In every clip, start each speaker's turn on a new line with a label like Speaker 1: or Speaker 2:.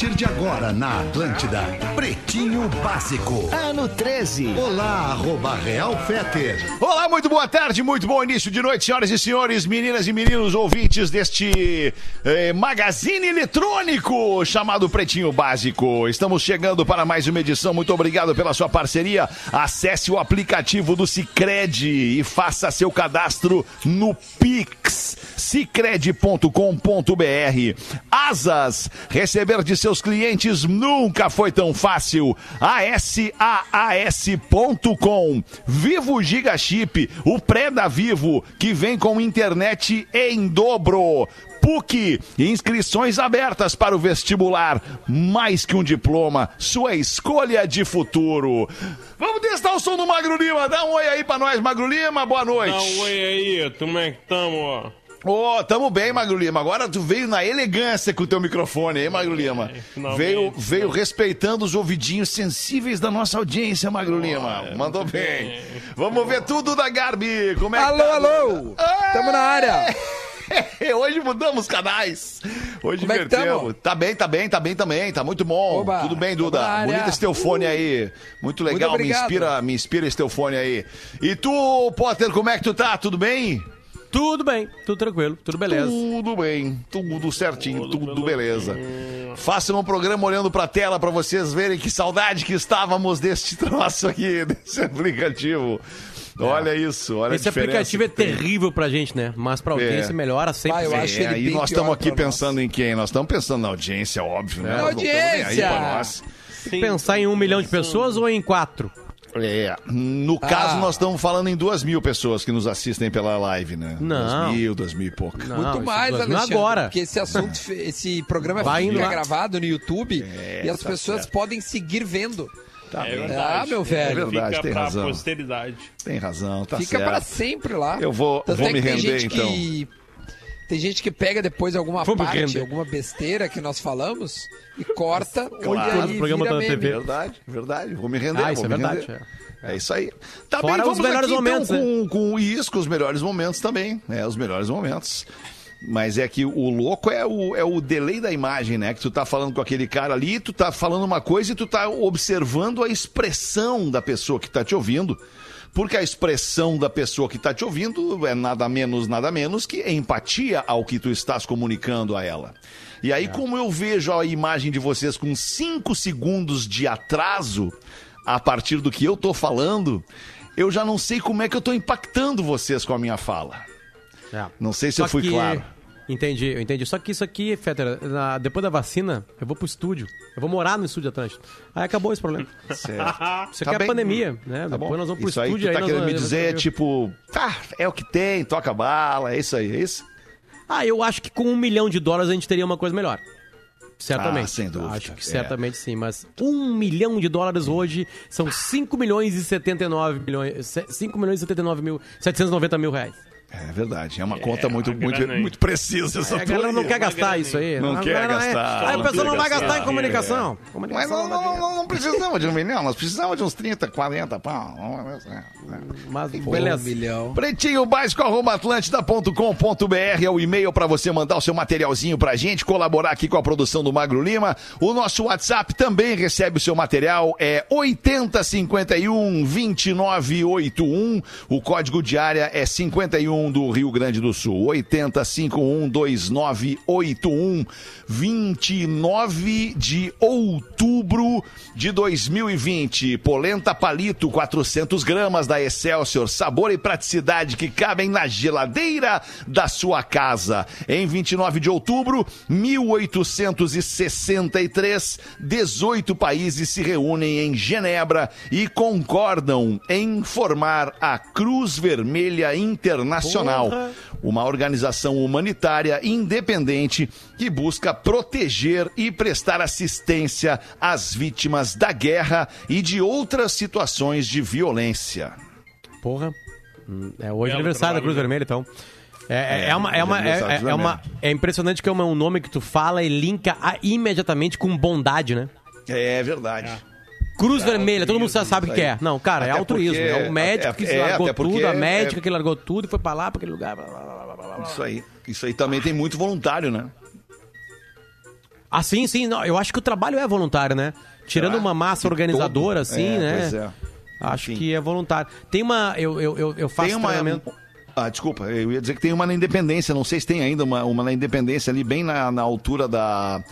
Speaker 1: partir de agora na Atlântida, Pretinho Básico.
Speaker 2: Ano 13.
Speaker 1: Olá, arroba Real Feter.
Speaker 3: Olá, muito boa tarde, muito bom início de noite, senhoras e senhores, meninas e meninos ouvintes deste eh, magazine eletrônico chamado Pretinho Básico. Estamos chegando para mais uma edição. Muito obrigado pela sua parceria. Acesse o aplicativo do Cicred e faça seu cadastro no Pix. Cicred.com.br. Asas. Receber de seus clientes nunca foi tão fácil. ASAAS.com. Vivo Giga Chip, o pré da Vivo, que vem com internet em dobro. PUC, inscrições abertas para o vestibular. Mais que um diploma, sua escolha de futuro. Vamos testar o som do Magro Lima. Dá um oi aí pra nós, Magro Lima. Boa noite.
Speaker 4: Dá um oi aí, como é que tamo?
Speaker 3: Ô, oh, tamo bem, Magro Lima. Agora tu veio na elegância com o teu microfone, hein, Magro Lima?
Speaker 4: finalmente,
Speaker 3: veio, veio respeitando os ouvidinhos sensíveis da nossa audiência, Magro Lima. Mandou bem. Vamos ver tudo da Garbi. Como é
Speaker 5: alô,
Speaker 3: que tá?
Speaker 5: alô! Tamo na área!
Speaker 3: Hoje mudamos canais. Hoje
Speaker 5: Como é
Speaker 3: invertemos.
Speaker 5: tamo?
Speaker 3: tá bem, tá bem, tá bem também. Tá muito bom.
Speaker 5: Oba,
Speaker 3: Tudo bem, Duda? Bonito esse teu fone aí. Muito legal. me
Speaker 5: obrigado.
Speaker 3: inspira, me inspira esse teu fone aí. E tu, Potter, como é que tu tá? Tudo bem?
Speaker 6: Tudo bem, tudo tranquilo, tudo beleza.
Speaker 3: Tudo bem, tudo certinho, tudo, beleza. Faça um programa olhando pra tela pra vocês verem que saudade que estávamos deste troço aqui, desse aplicativo. Olha isso, olha
Speaker 6: Esse aplicativo é terrível pra gente, né? Mas pra audiência
Speaker 3: É.
Speaker 6: melhora sempre.
Speaker 5: Vai, eu acho
Speaker 3: É, aí
Speaker 5: bem
Speaker 3: nós estamos aqui
Speaker 5: pra nós.
Speaker 3: pensando em quem? Nós estamos pensando na audiência, óbvio, né?
Speaker 5: Na
Speaker 3: Nós não estamos nem aí
Speaker 5: audiência!
Speaker 3: pra nós.
Speaker 6: Tem que pensar em um milhão de pessoas ou em quatro?
Speaker 3: É, no caso,
Speaker 5: Ah.
Speaker 3: nós estamos falando em duas mil pessoas que nos assistem pela live, né?
Speaker 6: Não.
Speaker 3: Duas mil, duas mil e pouco.
Speaker 6: Não,
Speaker 5: Muito
Speaker 6: isso
Speaker 5: mais, Alexandre.
Speaker 6: agora.
Speaker 5: Porque esse assunto, esse programa
Speaker 6: Vai indo
Speaker 5: fica gravado no YouTube e as
Speaker 3: tá
Speaker 5: pessoas
Speaker 3: certo.
Speaker 5: podem seguir vendo.
Speaker 3: Tá
Speaker 4: É verdade.
Speaker 5: Ah, meu velho.
Speaker 3: É verdade,
Speaker 4: Fica
Speaker 3: tem
Speaker 4: pra
Speaker 3: razão.
Speaker 4: posteridade.
Speaker 3: Tem razão, tá
Speaker 5: Fica
Speaker 3: certo.
Speaker 5: pra sempre lá.
Speaker 3: Eu vou-
Speaker 5: Tanto
Speaker 3: vou
Speaker 5: é
Speaker 3: me render, então.
Speaker 5: que tem gente que pega depois alguma
Speaker 6: me
Speaker 5: parte,
Speaker 6: render.
Speaker 5: alguma besteira que nós falamos e corta
Speaker 3: Claro.
Speaker 6: O programa
Speaker 5: vira
Speaker 6: tá. TV.
Speaker 3: Verdade, verdade. Vou me render.
Speaker 6: Ah, isso
Speaker 3: vou
Speaker 6: é
Speaker 3: me
Speaker 6: verdade,
Speaker 3: render. É isso aí. Tá
Speaker 6: Fora
Speaker 3: bem,
Speaker 6: os
Speaker 3: vamos
Speaker 6: melhores
Speaker 3: aqui,
Speaker 6: momentos, né?
Speaker 3: então, com, com isso, com os melhores momentos também. É, os melhores momentos. Mas é que o louco é o, é o delay da imagem, né? Que tu tá falando com aquele cara ali, tu tá falando uma coisa e tu tá observando a expressão da pessoa que tá te ouvindo. Porque a expressão da pessoa que tá te ouvindo é nada menos, nada menos que empatia ao que tu estás comunicando a ela. E aí, como eu vejo a imagem de vocês com cinco segundos de atraso a partir do que eu tô falando, eu já não sei como é que eu tô impactando vocês com a minha fala.
Speaker 6: É.
Speaker 3: Não sei se
Speaker 6: Só
Speaker 3: eu fui
Speaker 6: que-
Speaker 3: claro.
Speaker 6: Entendi, eu entendi. Só que isso aqui, Fetter, na- depois da vacina, eu vou pro estúdio. Eu vou morar no estúdio Atlântico. Aí acabou esse problema.
Speaker 3: Certo.
Speaker 6: Isso
Speaker 3: Tá
Speaker 6: aqui é
Speaker 3: bem.
Speaker 6: pandemia, né?
Speaker 3: Tá bom.
Speaker 6: depois nós vamos pro
Speaker 3: isso aí
Speaker 6: estúdio.
Speaker 3: tu tá
Speaker 6: nós
Speaker 3: querendo me
Speaker 6: vamos-
Speaker 3: dizer é tipo, tá, é o que tem, toca bala, é isso aí, é isso?
Speaker 6: Ah, eu acho que com um milhão de dólares a gente teria uma coisa melhor. Certamente.
Speaker 3: Ah, sem dúvida.
Speaker 6: Acho que
Speaker 3: É.
Speaker 6: certamente sim. Mas um milhão de dólares hoje são 5 milhões e 79 milhões. 5 milhões e 79 mil. 790 mil reais.
Speaker 3: É verdade, é uma conta muito,
Speaker 4: uma
Speaker 3: muito, muito precisa essa
Speaker 6: a galera
Speaker 3: tua
Speaker 6: não quer gastar isso aí.
Speaker 3: Não
Speaker 6: A
Speaker 3: quer
Speaker 6: galera
Speaker 3: gastar.
Speaker 6: Aí
Speaker 3: Não
Speaker 6: pessoal
Speaker 3: quer
Speaker 6: não vai gastar
Speaker 3: gastar.
Speaker 6: em comunicação.
Speaker 3: Mas
Speaker 6: Comunicação
Speaker 3: não,
Speaker 6: não
Speaker 3: não, não, não precisamos de um milhão, nós precisamos de uns 30, 40 pau.
Speaker 6: Mas
Speaker 5: Um
Speaker 6: beleza.
Speaker 5: milhão.
Speaker 3: Pretinho básico arroba atlântida.com.br é o e-mail para você mandar o seu materialzinho pra gente, colaborar aqui com a produção do Magro Lima. O nosso WhatsApp também recebe o seu material, é 8051 2981. O código de área é 51 do Rio Grande do Sul. 8051 2981 29 de outubro de 2020. Polenta palito 400 gramas da Excelsior, sabor e praticidade que cabem na geladeira da sua casa. Em 29 de outubro, 1863, 18 países se reúnem em Genebra e concordam em formar a Cruz Vermelha Internacional, uma organização humanitária independente que busca proteger e prestar assistência às vítimas da guerra e de outras situações de violência.
Speaker 6: Porra. Hum, É hoje é
Speaker 4: Belo
Speaker 6: aniversário da Cruz
Speaker 4: né?
Speaker 6: Vermelha, então. É, é,
Speaker 3: É,
Speaker 6: uma, é, uma, é,
Speaker 3: gostaram
Speaker 6: é-
Speaker 3: de
Speaker 6: é uma- é impressionante que é uma- um nome que tu fala e linka a- imediatamente com bondade, né?
Speaker 3: É verdade.
Speaker 6: Cruz Vermelha, todo mundo sabe o que é. Não, cara, é
Speaker 3: Até
Speaker 6: altruísmo.
Speaker 3: porque-
Speaker 6: É o médico
Speaker 3: até-
Speaker 6: que
Speaker 3: é,
Speaker 6: largou
Speaker 3: porque
Speaker 6: tudo, a
Speaker 3: é-
Speaker 6: médica que largou tudo e foi pra lá, pra aquele lugar. blá, blá, blá, blá, blá, blá.
Speaker 3: Isso aí. Isso aí também tem muito voluntário, né?
Speaker 6: Ah, sim, sim. Não, eu acho que o trabalho é voluntário, né? Tirando uma massa organizadora,
Speaker 3: todo?
Speaker 6: assim,
Speaker 3: É,
Speaker 6: né?
Speaker 3: pois é.
Speaker 6: Acho
Speaker 3: Enfim.
Speaker 6: que é voluntário. Tem uma. Eu, eu, eu, eu faço
Speaker 3: Tem uma.
Speaker 6: treinamento.
Speaker 3: Ah, desculpa, eu ia dizer que tem uma na Independência, não sei se tem ainda uma, uma na Independência ali, bem na, na altura da.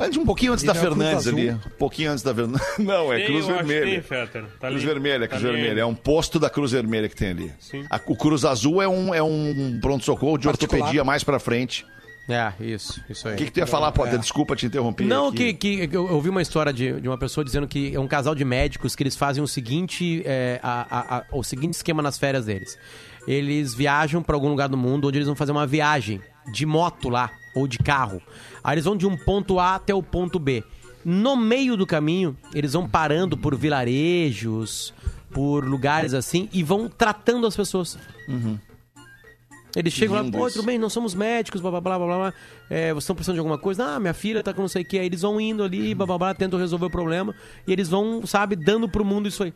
Speaker 3: Antes, um pouquinho antes
Speaker 5: E
Speaker 3: da
Speaker 5: é
Speaker 3: Fernandes ali. Um pouquinho antes da Fernandes. Não, é
Speaker 4: Tem,
Speaker 3: Cruz Vermelha.
Speaker 4: tem. Tá
Speaker 3: Cruz
Speaker 4: ali.
Speaker 3: Vermelha,
Speaker 4: Tá
Speaker 3: Cruz
Speaker 4: ali
Speaker 3: Vermelha. É um posto da Cruz Vermelha que tem ali.
Speaker 4: Sim.
Speaker 3: A- o Cruz Azul é um, é um pronto-socorro de
Speaker 5: Particular.
Speaker 3: ortopedia mais pra frente.
Speaker 6: É, isso, isso aí.
Speaker 3: O que, que tu ia falar, Potter? Desculpa te interromper.
Speaker 6: Não,
Speaker 3: aqui.
Speaker 6: que, que eu eu ouvi uma história de, de uma pessoa dizendo que é um casal de médicos que eles fazem o seguinte, é, a- a- a- o seguinte esquema nas férias deles. Eles viajam para algum lugar do mundo onde eles vão fazer uma viagem de moto lá ou de carro. Aí eles vão de um ponto A até o ponto B. No meio do caminho, eles vão parando por vilarejos, por lugares assim e vão tratando as pessoas. Eles chegam lá,
Speaker 3: lindo
Speaker 6: pô,
Speaker 3: isso.
Speaker 6: tudo bem, nós somos médicos, blá blá blá blá blá. É, vocês estão precisando de alguma coisa? Ah, minha filha tá com não sei o que. Aí eles vão indo ali, blá blá blá, tentam resolver o problema. E eles vão, sabe, dando pro mundo isso aí.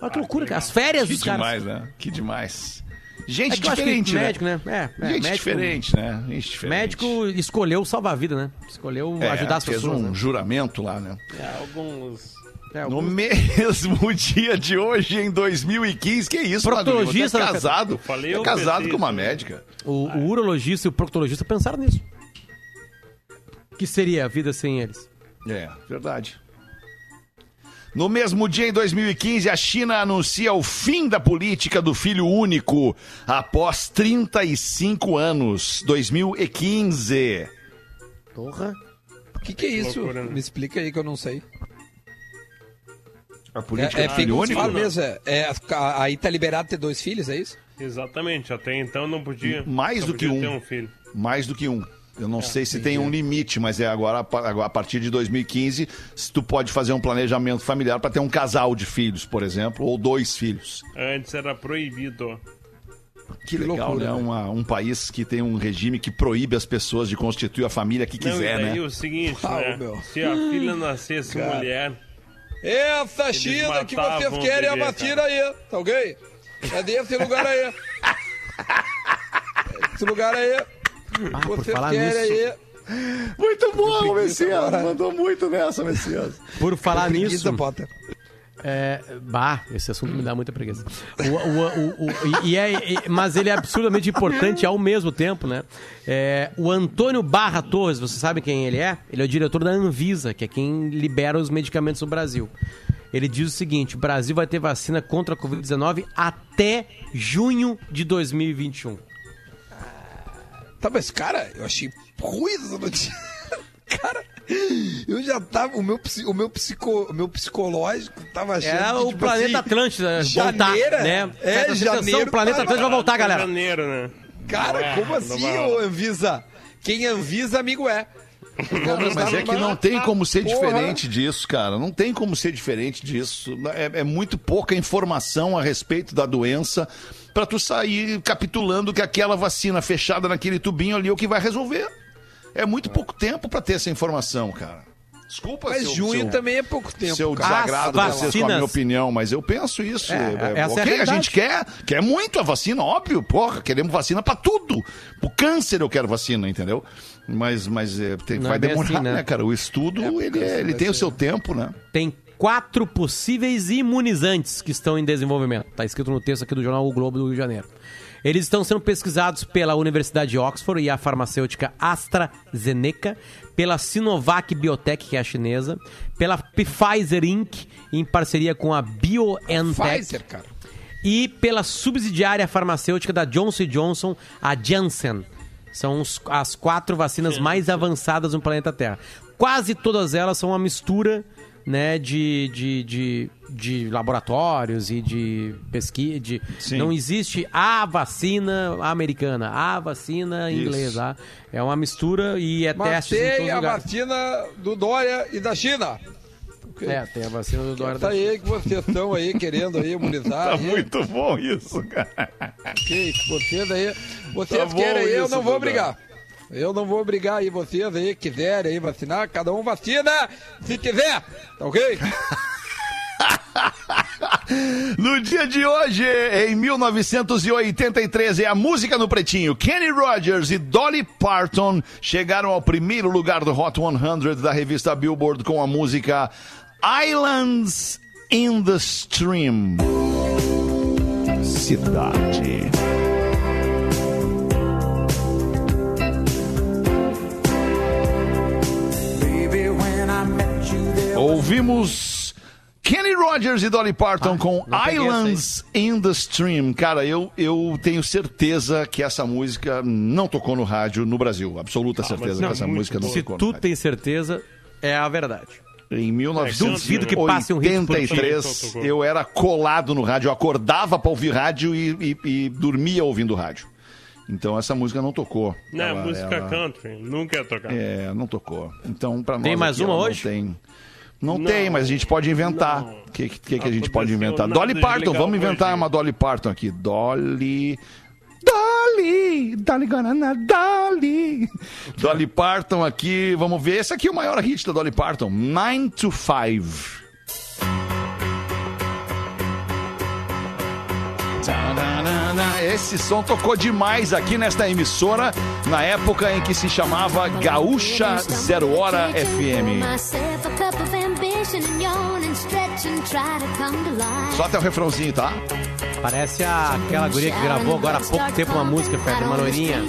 Speaker 6: Olha que loucura, cara. As férias
Speaker 3: Que
Speaker 6: dos caras.
Speaker 3: demais, né? Que demais. Gente
Speaker 6: É
Speaker 3: diferente, né?
Speaker 6: médico, né? É, é,
Speaker 3: Gente
Speaker 6: médico,
Speaker 3: diferente, né? Gente diferente.
Speaker 6: Médico escolheu salvar a vida, né? Escolheu
Speaker 3: É,
Speaker 6: ajudar as
Speaker 3: fez
Speaker 6: pessoas.
Speaker 3: um
Speaker 6: né?
Speaker 3: juramento lá, né?
Speaker 4: É, alguns.
Speaker 6: É,
Speaker 3: No mesmo dia de hoje, em 2015, que isso,
Speaker 6: Proctologista,
Speaker 3: é
Speaker 6: né,
Speaker 3: casado,
Speaker 4: falei,
Speaker 3: é
Speaker 4: eu
Speaker 3: casado
Speaker 4: pensei
Speaker 3: com uma
Speaker 4: isso, né?
Speaker 3: médica.
Speaker 6: o, o urologista e o proctologista pensaram nisso. Que seria a vida sem eles?
Speaker 3: É, verdade. No mesmo dia, em 2015, a China anuncia o fim da política do filho único após 35 anos. 2015.
Speaker 6: Porra.
Speaker 5: O que, que é isso?
Speaker 4: Loucura, né?
Speaker 5: Me explica aí que eu não sei.
Speaker 3: A
Speaker 5: É,
Speaker 3: política
Speaker 5: é
Speaker 3: do
Speaker 5: filho único?
Speaker 3: único?
Speaker 5: mesmo, é, é, aí tá liberado ter dois filhos, é isso?
Speaker 4: Exatamente, até então não podia.
Speaker 3: Mais do que um.
Speaker 4: ter um filho.
Speaker 3: Mais do que um. Eu
Speaker 6: É,
Speaker 3: não sei se tem um limite, mas é agora, a partir de 2015, se tu pode fazer um planejamento familiar para ter um casal de filhos, por exemplo, ou dois filhos.
Speaker 4: Antes era proibido.
Speaker 3: Que legal,
Speaker 5: loucura,
Speaker 3: né? Uma- um país que tem um regime que proíbe as pessoas de constituir a família que
Speaker 4: Não,
Speaker 3: quiser,
Speaker 4: e daí
Speaker 3: né?
Speaker 4: o seguinte,
Speaker 5: Ah,
Speaker 4: né? Se a filha nascesse mulher,
Speaker 5: Essa China que vocês querem a
Speaker 4: bebê,
Speaker 5: vacina aí, tá ok? É desse lugar aí. Esse lugar aí.
Speaker 6: Ah, por falar nisso.
Speaker 5: aí.
Speaker 3: Muito bom, Messias. Mandou muito nessa, Messias.
Speaker 6: Por falar nisso.
Speaker 5: Potter.
Speaker 6: É, bah, esse assunto me dá muita preguiça. O- o- o- o- e é, e- mas ele é absurdamente importante ao mesmo tempo, né? É, o Antônio Barra Torres, você sabe quem ele é? Ele é o diretor da Anvisa, que é quem libera os medicamentos no Brasil. Ele diz o seguinte: o Brasil vai ter vacina contra a Covid-19 até junho de 2021.
Speaker 5: Tá, mas cara, eu achei ruim essa notícia. Cara, eu já tava. O meu, o meu, psico, o meu psicológico tava achando.
Speaker 6: É
Speaker 5: que,
Speaker 6: o
Speaker 5: tipo
Speaker 6: planeta
Speaker 5: assim,
Speaker 6: Atlântida voltar,
Speaker 5: janeira,
Speaker 6: né?
Speaker 5: É,
Speaker 6: Presta atenção,
Speaker 5: janeiro.
Speaker 6: o planeta
Speaker 5: tá-
Speaker 6: Atlântida vai voltar,
Speaker 4: até
Speaker 6: galera.
Speaker 4: janeiro, né?
Speaker 5: Cara,
Speaker 4: é,
Speaker 5: como assim, ô. Anvisa? Quem Anvisa, amigo é.
Speaker 3: Mas é que não tem como ser
Speaker 5: Porra.
Speaker 3: diferente disso, cara. Não tem como ser diferente disso. É, é muito pouca informação a respeito da doença pra tu sair capitulando que aquela vacina fechada naquele tubinho ali é o que vai resolver. É muito pouco tempo pra ter essa informação, cara. Desculpa
Speaker 5: Mas
Speaker 3: se eu-
Speaker 5: junho
Speaker 3: se eu-
Speaker 5: também é pouco tempo.
Speaker 3: se eu
Speaker 5: cara.
Speaker 3: desagrado
Speaker 6: As
Speaker 3: vocês com a minha
Speaker 6: vacinas-
Speaker 3: opinião, mas eu penso isso.
Speaker 6: É,
Speaker 3: É,
Speaker 6: essa é a
Speaker 3: a, gente quer, quer muito a vacina, óbvio, porra, queremos vacina pra tudo. Pro câncer eu quero vacina, entendeu? Mas, mas é, tem- vai
Speaker 6: é
Speaker 3: demorar,
Speaker 6: assim, né?
Speaker 3: né? cara? O estudo, ele, é- ele tem o seu tempo, né?
Speaker 6: Tem quatro possíveis imunizantes que estão em desenvolvimento. Está escrito no texto aqui do jornal O Globo do Rio de Janeiro. Eles estão sendo pesquisados pela Universidade de Oxford e a farmacêutica AstraZeneca, pela Sinovac Biotech, que é a chinesa, pela Pfizer Inc., em parceria com a BioNTech,
Speaker 5: Pfizer, cara.
Speaker 6: e pela subsidiária farmacêutica da Johnson Johnson, a Janssen. São os- as quatro vacinas mais avançadas no planeta Terra. Quase todas elas são uma mistura né, de, de, de, de laboratórios e de pesquisa. De,
Speaker 3: Sim.
Speaker 6: não existe a vacina americana, a vacina
Speaker 3: Isso.
Speaker 6: inglesa. É uma mistura e é testes em todos os
Speaker 5: a
Speaker 6: lugares.
Speaker 5: vacina do Dória e da China.
Speaker 6: É, tem a vacina do Dória
Speaker 5: Tá
Speaker 6: da
Speaker 5: aí que vocês estão aí querendo aí imunizar.
Speaker 3: Tá
Speaker 5: aí.
Speaker 3: muito bom isso, cara.
Speaker 5: Ok, vocês aí, vocês
Speaker 3: Tá
Speaker 5: querem aí, eu não vou
Speaker 3: Duda.
Speaker 5: Eu não vou obrigar aí vocês aí, quiserem aí vacinar, cada um vacina se quiser, tá ok?
Speaker 3: No dia de hoje, em 1983, é a música no pretinho. Kenny Rogers e Dolly Parton chegaram ao primeiro lugar do Hot 100 da revista Billboard com a música Islands in the Stream. Cidade. Ouvimos Kenny Rogers e Dolly Parton com
Speaker 6: não peguei
Speaker 3: Islands in the Stream. Cara, eu, eu tenho certeza que essa música não tocou no rádio no Brasil. Absoluta certeza
Speaker 4: não,
Speaker 3: que essa música não
Speaker 4: bom.
Speaker 6: Se
Speaker 3: tocou no
Speaker 6: tu
Speaker 3: rádio.
Speaker 6: tem certeza, é a verdade.
Speaker 3: Em
Speaker 6: Duvido que passe um hit por
Speaker 3: 1983,
Speaker 4: dia.
Speaker 3: eu era colado no rádio. Eu acordava pra ouvir rádio e, e- e dormia ouvindo rádio. Então essa música não tocou.
Speaker 4: Não, é
Speaker 3: Ela-
Speaker 4: música
Speaker 3: ela-
Speaker 4: country. Nunca ia tocar.
Speaker 3: É, não tocou. Então, pra nós.
Speaker 6: Tem mais
Speaker 3: aqui,
Speaker 6: uma hoje?
Speaker 3: Não tem. Não,
Speaker 4: Não,
Speaker 3: tem, mas a gente pode inventar. O que, que, que a gente pode inventar? Dolly Parton, vamos inventar
Speaker 4: hoje.
Speaker 3: uma Dolly Parton aqui. Dolly. Dolly! Dolly Guaraná, Dolly! Dolly Parton aqui, vamos ver. Esse aqui é o maior hit da Dolly Parton: 9 to 5. Esse som tocou demais aqui nesta emissora, na época em que se chamava Gaúcha Zero Hora FM. Só até o refrãozinho, tá?
Speaker 6: Parece a, aquela guria que gravou agora há pouco tempo uma música, Fred, uma loirinha.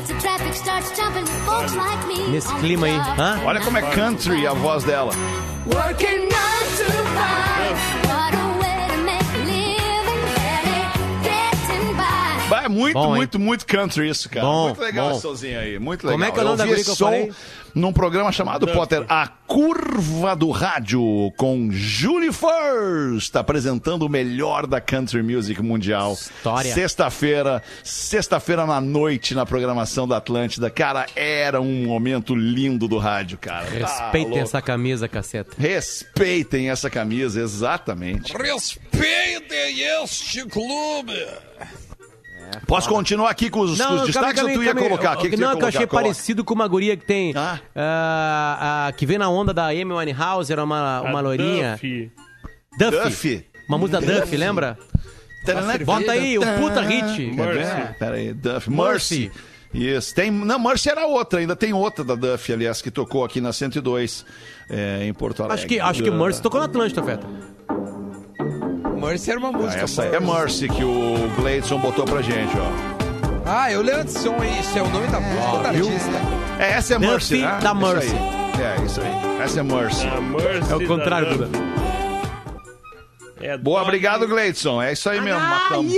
Speaker 6: Nesse clima aí. Hã?
Speaker 3: Olha como é country a voz dela.
Speaker 7: Working nine to five.
Speaker 3: Bah, É muito,
Speaker 6: Bom, hein?
Speaker 3: muito, muito country isso, cara.
Speaker 6: Bom,
Speaker 3: muito legal
Speaker 6: bom.
Speaker 3: esse somzinho aí, muito legal.
Speaker 6: Como é que é o nome da que eu
Speaker 3: som num programa chamado, Potter, A Curva do Rádio, com Julie First, apresentando o melhor da country music mundial.
Speaker 6: História.
Speaker 3: Sexta-feira, sexta-feira na noite, na programação da Atlântida. Cara, era um momento lindo do rádio, cara. Tá
Speaker 6: Respeitem
Speaker 3: louco.
Speaker 6: essa camisa, caceta.
Speaker 3: Respeitem essa camisa, exatamente.
Speaker 5: Respeitem este clube!
Speaker 3: Posso continuar aqui com os, com os destaques ou tu ia colocar? O que, que
Speaker 6: não, que eu achei
Speaker 3: Coloca.
Speaker 6: parecido com uma guria que tem.
Speaker 3: Ah.
Speaker 6: ah, ah, que vem na onda da Amy Winehouse, era uma, uma
Speaker 4: A
Speaker 6: loirinha.
Speaker 4: Duffy.
Speaker 6: Duffy.
Speaker 3: Duffy.
Speaker 6: Uma música da Duffy, lembra? Bota aí, o puta hit.
Speaker 4: Mercy.
Speaker 3: Pera aí, Duff.
Speaker 6: Mercy.
Speaker 3: Isso. Tem, não, Mercy era outra, ainda tem outra da Duff, aliás, que tocou aqui na 102, é, em Porto Alegre.
Speaker 6: Acho que, acho que
Speaker 3: Uh,
Speaker 6: Mercy tocou na Atlântida, Feta.
Speaker 5: Mercy era uma
Speaker 3: ah,
Speaker 5: música.
Speaker 3: Essa é Mercy que o Gleidson botou pra gente, ó.
Speaker 5: Ah, eu lembro desse som aí, isso é o nome da música ou da artista?
Speaker 3: É, essa é Mercy, né?
Speaker 6: da
Speaker 3: Isso
Speaker 6: Mercy.
Speaker 3: aí. É, isso aí. Essa é Mercy.
Speaker 4: A Mercy
Speaker 6: É o contrário, Duda.
Speaker 4: Duffy. É
Speaker 3: Boa, obrigado, Gleidson. É isso aí mesmo, matamos.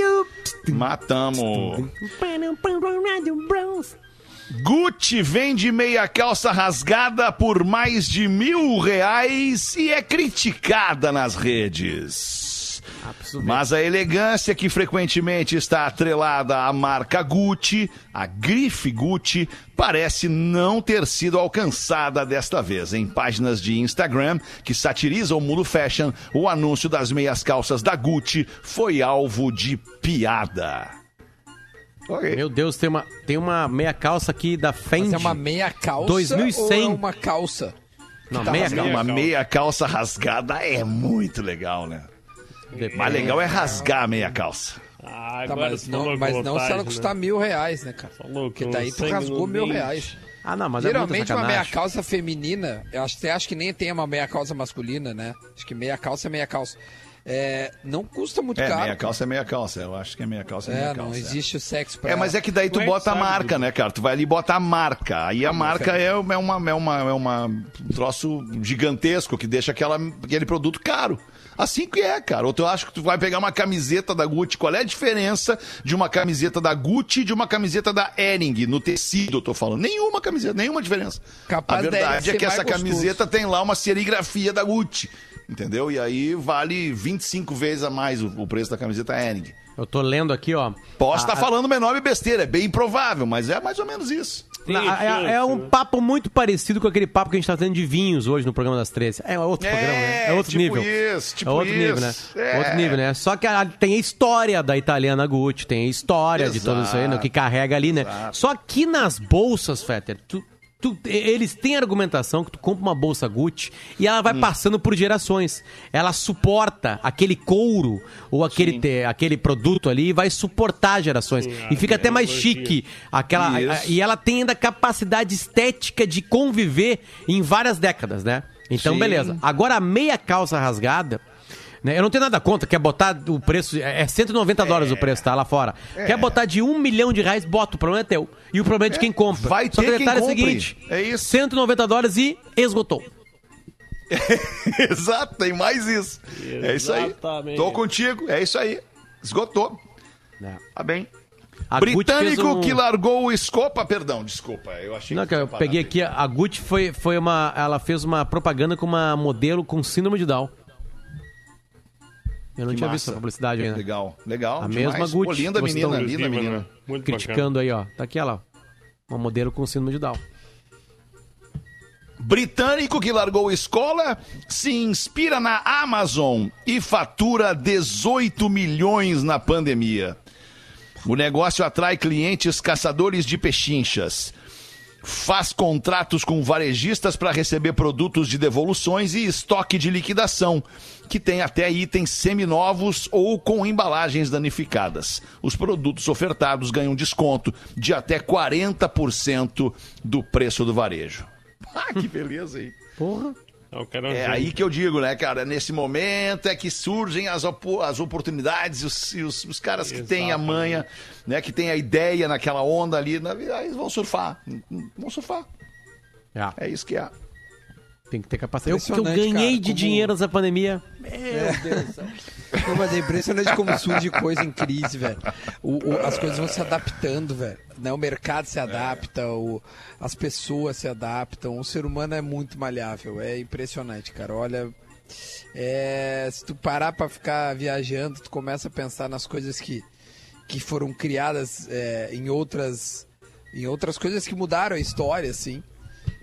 Speaker 3: Matamos. Gucci vende meia calça rasgada por mais de mil reais e é criticada nas redes. Mas a elegância que frequentemente está atrelada à marca Gucci, a grife Gucci, parece não ter sido alcançada desta vez. Em páginas de Instagram que satirizam o mundo fashion, o anúncio das meias calças da Gucci foi alvo de piada. Ok.
Speaker 6: Meu Deus, tem uma, tem uma meia calça aqui da Fendi.
Speaker 5: Mas é uma meia calça
Speaker 6: 2100.
Speaker 5: ou é uma calça?
Speaker 6: Não,
Speaker 5: tá
Speaker 6: meia calça.
Speaker 3: Uma meia calça rasgada é muito legal, né? Mais legal é rasgar a meia calça.
Speaker 4: Ah,
Speaker 5: Tá, mas
Speaker 4: você
Speaker 5: não, mas não se ela
Speaker 4: vontade,
Speaker 5: custar
Speaker 4: né?
Speaker 5: mil reais, né, cara?
Speaker 4: Falou
Speaker 5: Porque
Speaker 4: com
Speaker 5: daí tu rasgou mil reais.
Speaker 6: Ah, não, mas
Speaker 5: Geralmente
Speaker 6: é
Speaker 5: uma meia calça feminina, eu acho, até acho que nem tem uma meia calça masculina, né? Acho que meia calça é meia calça. É, não custa muito
Speaker 3: É,
Speaker 5: caro.
Speaker 3: meia calça é meia calça. Eu acho que é meia calça é meia
Speaker 5: É,
Speaker 3: calça.
Speaker 5: não
Speaker 3: é.
Speaker 5: existe o sexo pra
Speaker 3: É, mas é que daí tu
Speaker 4: é
Speaker 3: bota a marca, né, cara? Tu vai ali e bota a marca. Aí a marca é, é, uma, é, uma, é uma um troço gigantesco que deixa aquela, aquele produto caro. Assim que é, cara. Ou tu acha que tu vai pegar uma camiseta da Gucci. Qual é a diferença de uma camiseta da Gucci e de uma camiseta da Ering? No tecido, eu tô falando. Nenhuma camiseta, nenhuma diferença.
Speaker 5: Capaz
Speaker 3: a
Speaker 5: da
Speaker 3: verdade é que essa
Speaker 5: gostoso.
Speaker 3: camiseta tem lá uma serigrafia da Gucci. Entendeu? E aí vale 25 vezes a mais o, o preço da camiseta Hering.
Speaker 6: Eu tô lendo aqui, ó.
Speaker 3: Posso
Speaker 6: A-
Speaker 3: estar falando meu nome besteira, é bem improvável, mas é mais ou menos isso.
Speaker 6: Na-
Speaker 4: Tem
Speaker 6: é, é um papo muito parecido com aquele papo que a gente tá tendo de vinhos hoje no programa das 13. É outro programa, né? É outro
Speaker 3: tipo
Speaker 6: nível.
Speaker 3: isso, tipo
Speaker 6: é outro nível, né?
Speaker 3: isso. É.
Speaker 6: Outro nível, né? Só que a- tem a história da italiana Gucci, tem a história de
Speaker 3: Exato,
Speaker 6: tudo isso aí, né? Que carrega ali, né? Só que nas bolsas, Fetter, tu, tu- eles têm argumentação que tu compra uma bolsa Gucci e ela vai
Speaker 3: Hum.
Speaker 6: passando por gerações. Ela suporta aquele couro ou aquele, te- aquele produto ali e vai suportar gerações. E fica até mais chique. Aquela, a- e ela tem ainda capacidade estética de conviver em várias décadas, né? Então,
Speaker 3: Sim.
Speaker 6: beleza. Agora, a meia calça rasgada. Né, Eu não tenho nada contra, quer botar o preço. É 190 dólares o preço, tá? Lá fora. Quer botar de um milhão de reais, bota. O problema é teu. E o problema é de quem compra.
Speaker 3: Vai
Speaker 6: Só
Speaker 3: ter
Speaker 6: que o detalhe é o seguinte:
Speaker 3: É isso.
Speaker 6: 190 dólares e esgotou.
Speaker 3: Exato, tem mais isso. É isso aí.
Speaker 4: Exatamente.
Speaker 3: Tô contigo, é isso aí. Esgotou.
Speaker 6: É.
Speaker 3: Tá bem.
Speaker 6: A
Speaker 3: Britânico
Speaker 6: um-
Speaker 3: que largou o Escopa, perdão, desculpa. Eu achei
Speaker 6: Não,
Speaker 3: que
Speaker 6: eu peguei aqui, a Gucci foi, foi uma. Ela fez uma propaganda com uma modelo com síndrome de Down. Eu não
Speaker 3: Que
Speaker 6: tinha
Speaker 3: massa.
Speaker 6: visto essa publicidade
Speaker 3: aí.
Speaker 6: ainda.
Speaker 3: Legal, legal.
Speaker 6: A
Speaker 3: demais.
Speaker 6: mesma Gucci.
Speaker 3: Pô, linda
Speaker 6: Gostão
Speaker 3: menina, linda menina.
Speaker 4: né? Muito bacana.
Speaker 6: Criticando aí, ó. Tá aqui ela. ó. Uma modelo com síndrome de Down.
Speaker 3: Britânico que largou escola se inspira na Amazon e fatura 18 milhões na pandemia. O negócio atrai clientes caçadores de pechinchas. Faz contratos com varejistas para receber produtos de devoluções e estoque de liquidação, que tem até itens seminovos ou com embalagens danificadas. Os produtos ofertados ganham desconto de até 40% do preço do varejo. Ah, que beleza aí.
Speaker 6: Porra.
Speaker 4: É
Speaker 3: aí que eu digo, né, cara? Nesse momento é que surgem as, opo- as oportunidades e os, e os- os caras que têm a manha, né, que têm a ideia naquela onda ali, na, aí vão surfar. Vão surfar.
Speaker 6: É,
Speaker 3: É isso que é.
Speaker 6: Tem que ter capacidade. Eu, que eu ganhei
Speaker 5: cara,
Speaker 6: de
Speaker 5: como-
Speaker 6: dinheiro nessa pandemia.
Speaker 5: Não, mas é impressionante como surge coisa em crise, velho. O- o- as coisas vão se adaptando, velho. Né? O mercado se adapta, o- as pessoas se adaptam. O ser humano é muito maleável. É impressionante, cara. Olha, é, se tu parar pra ficar viajando, tu começa a pensar nas coisas que, que foram criadas é, em outras em outras coisas que mudaram a história, assim.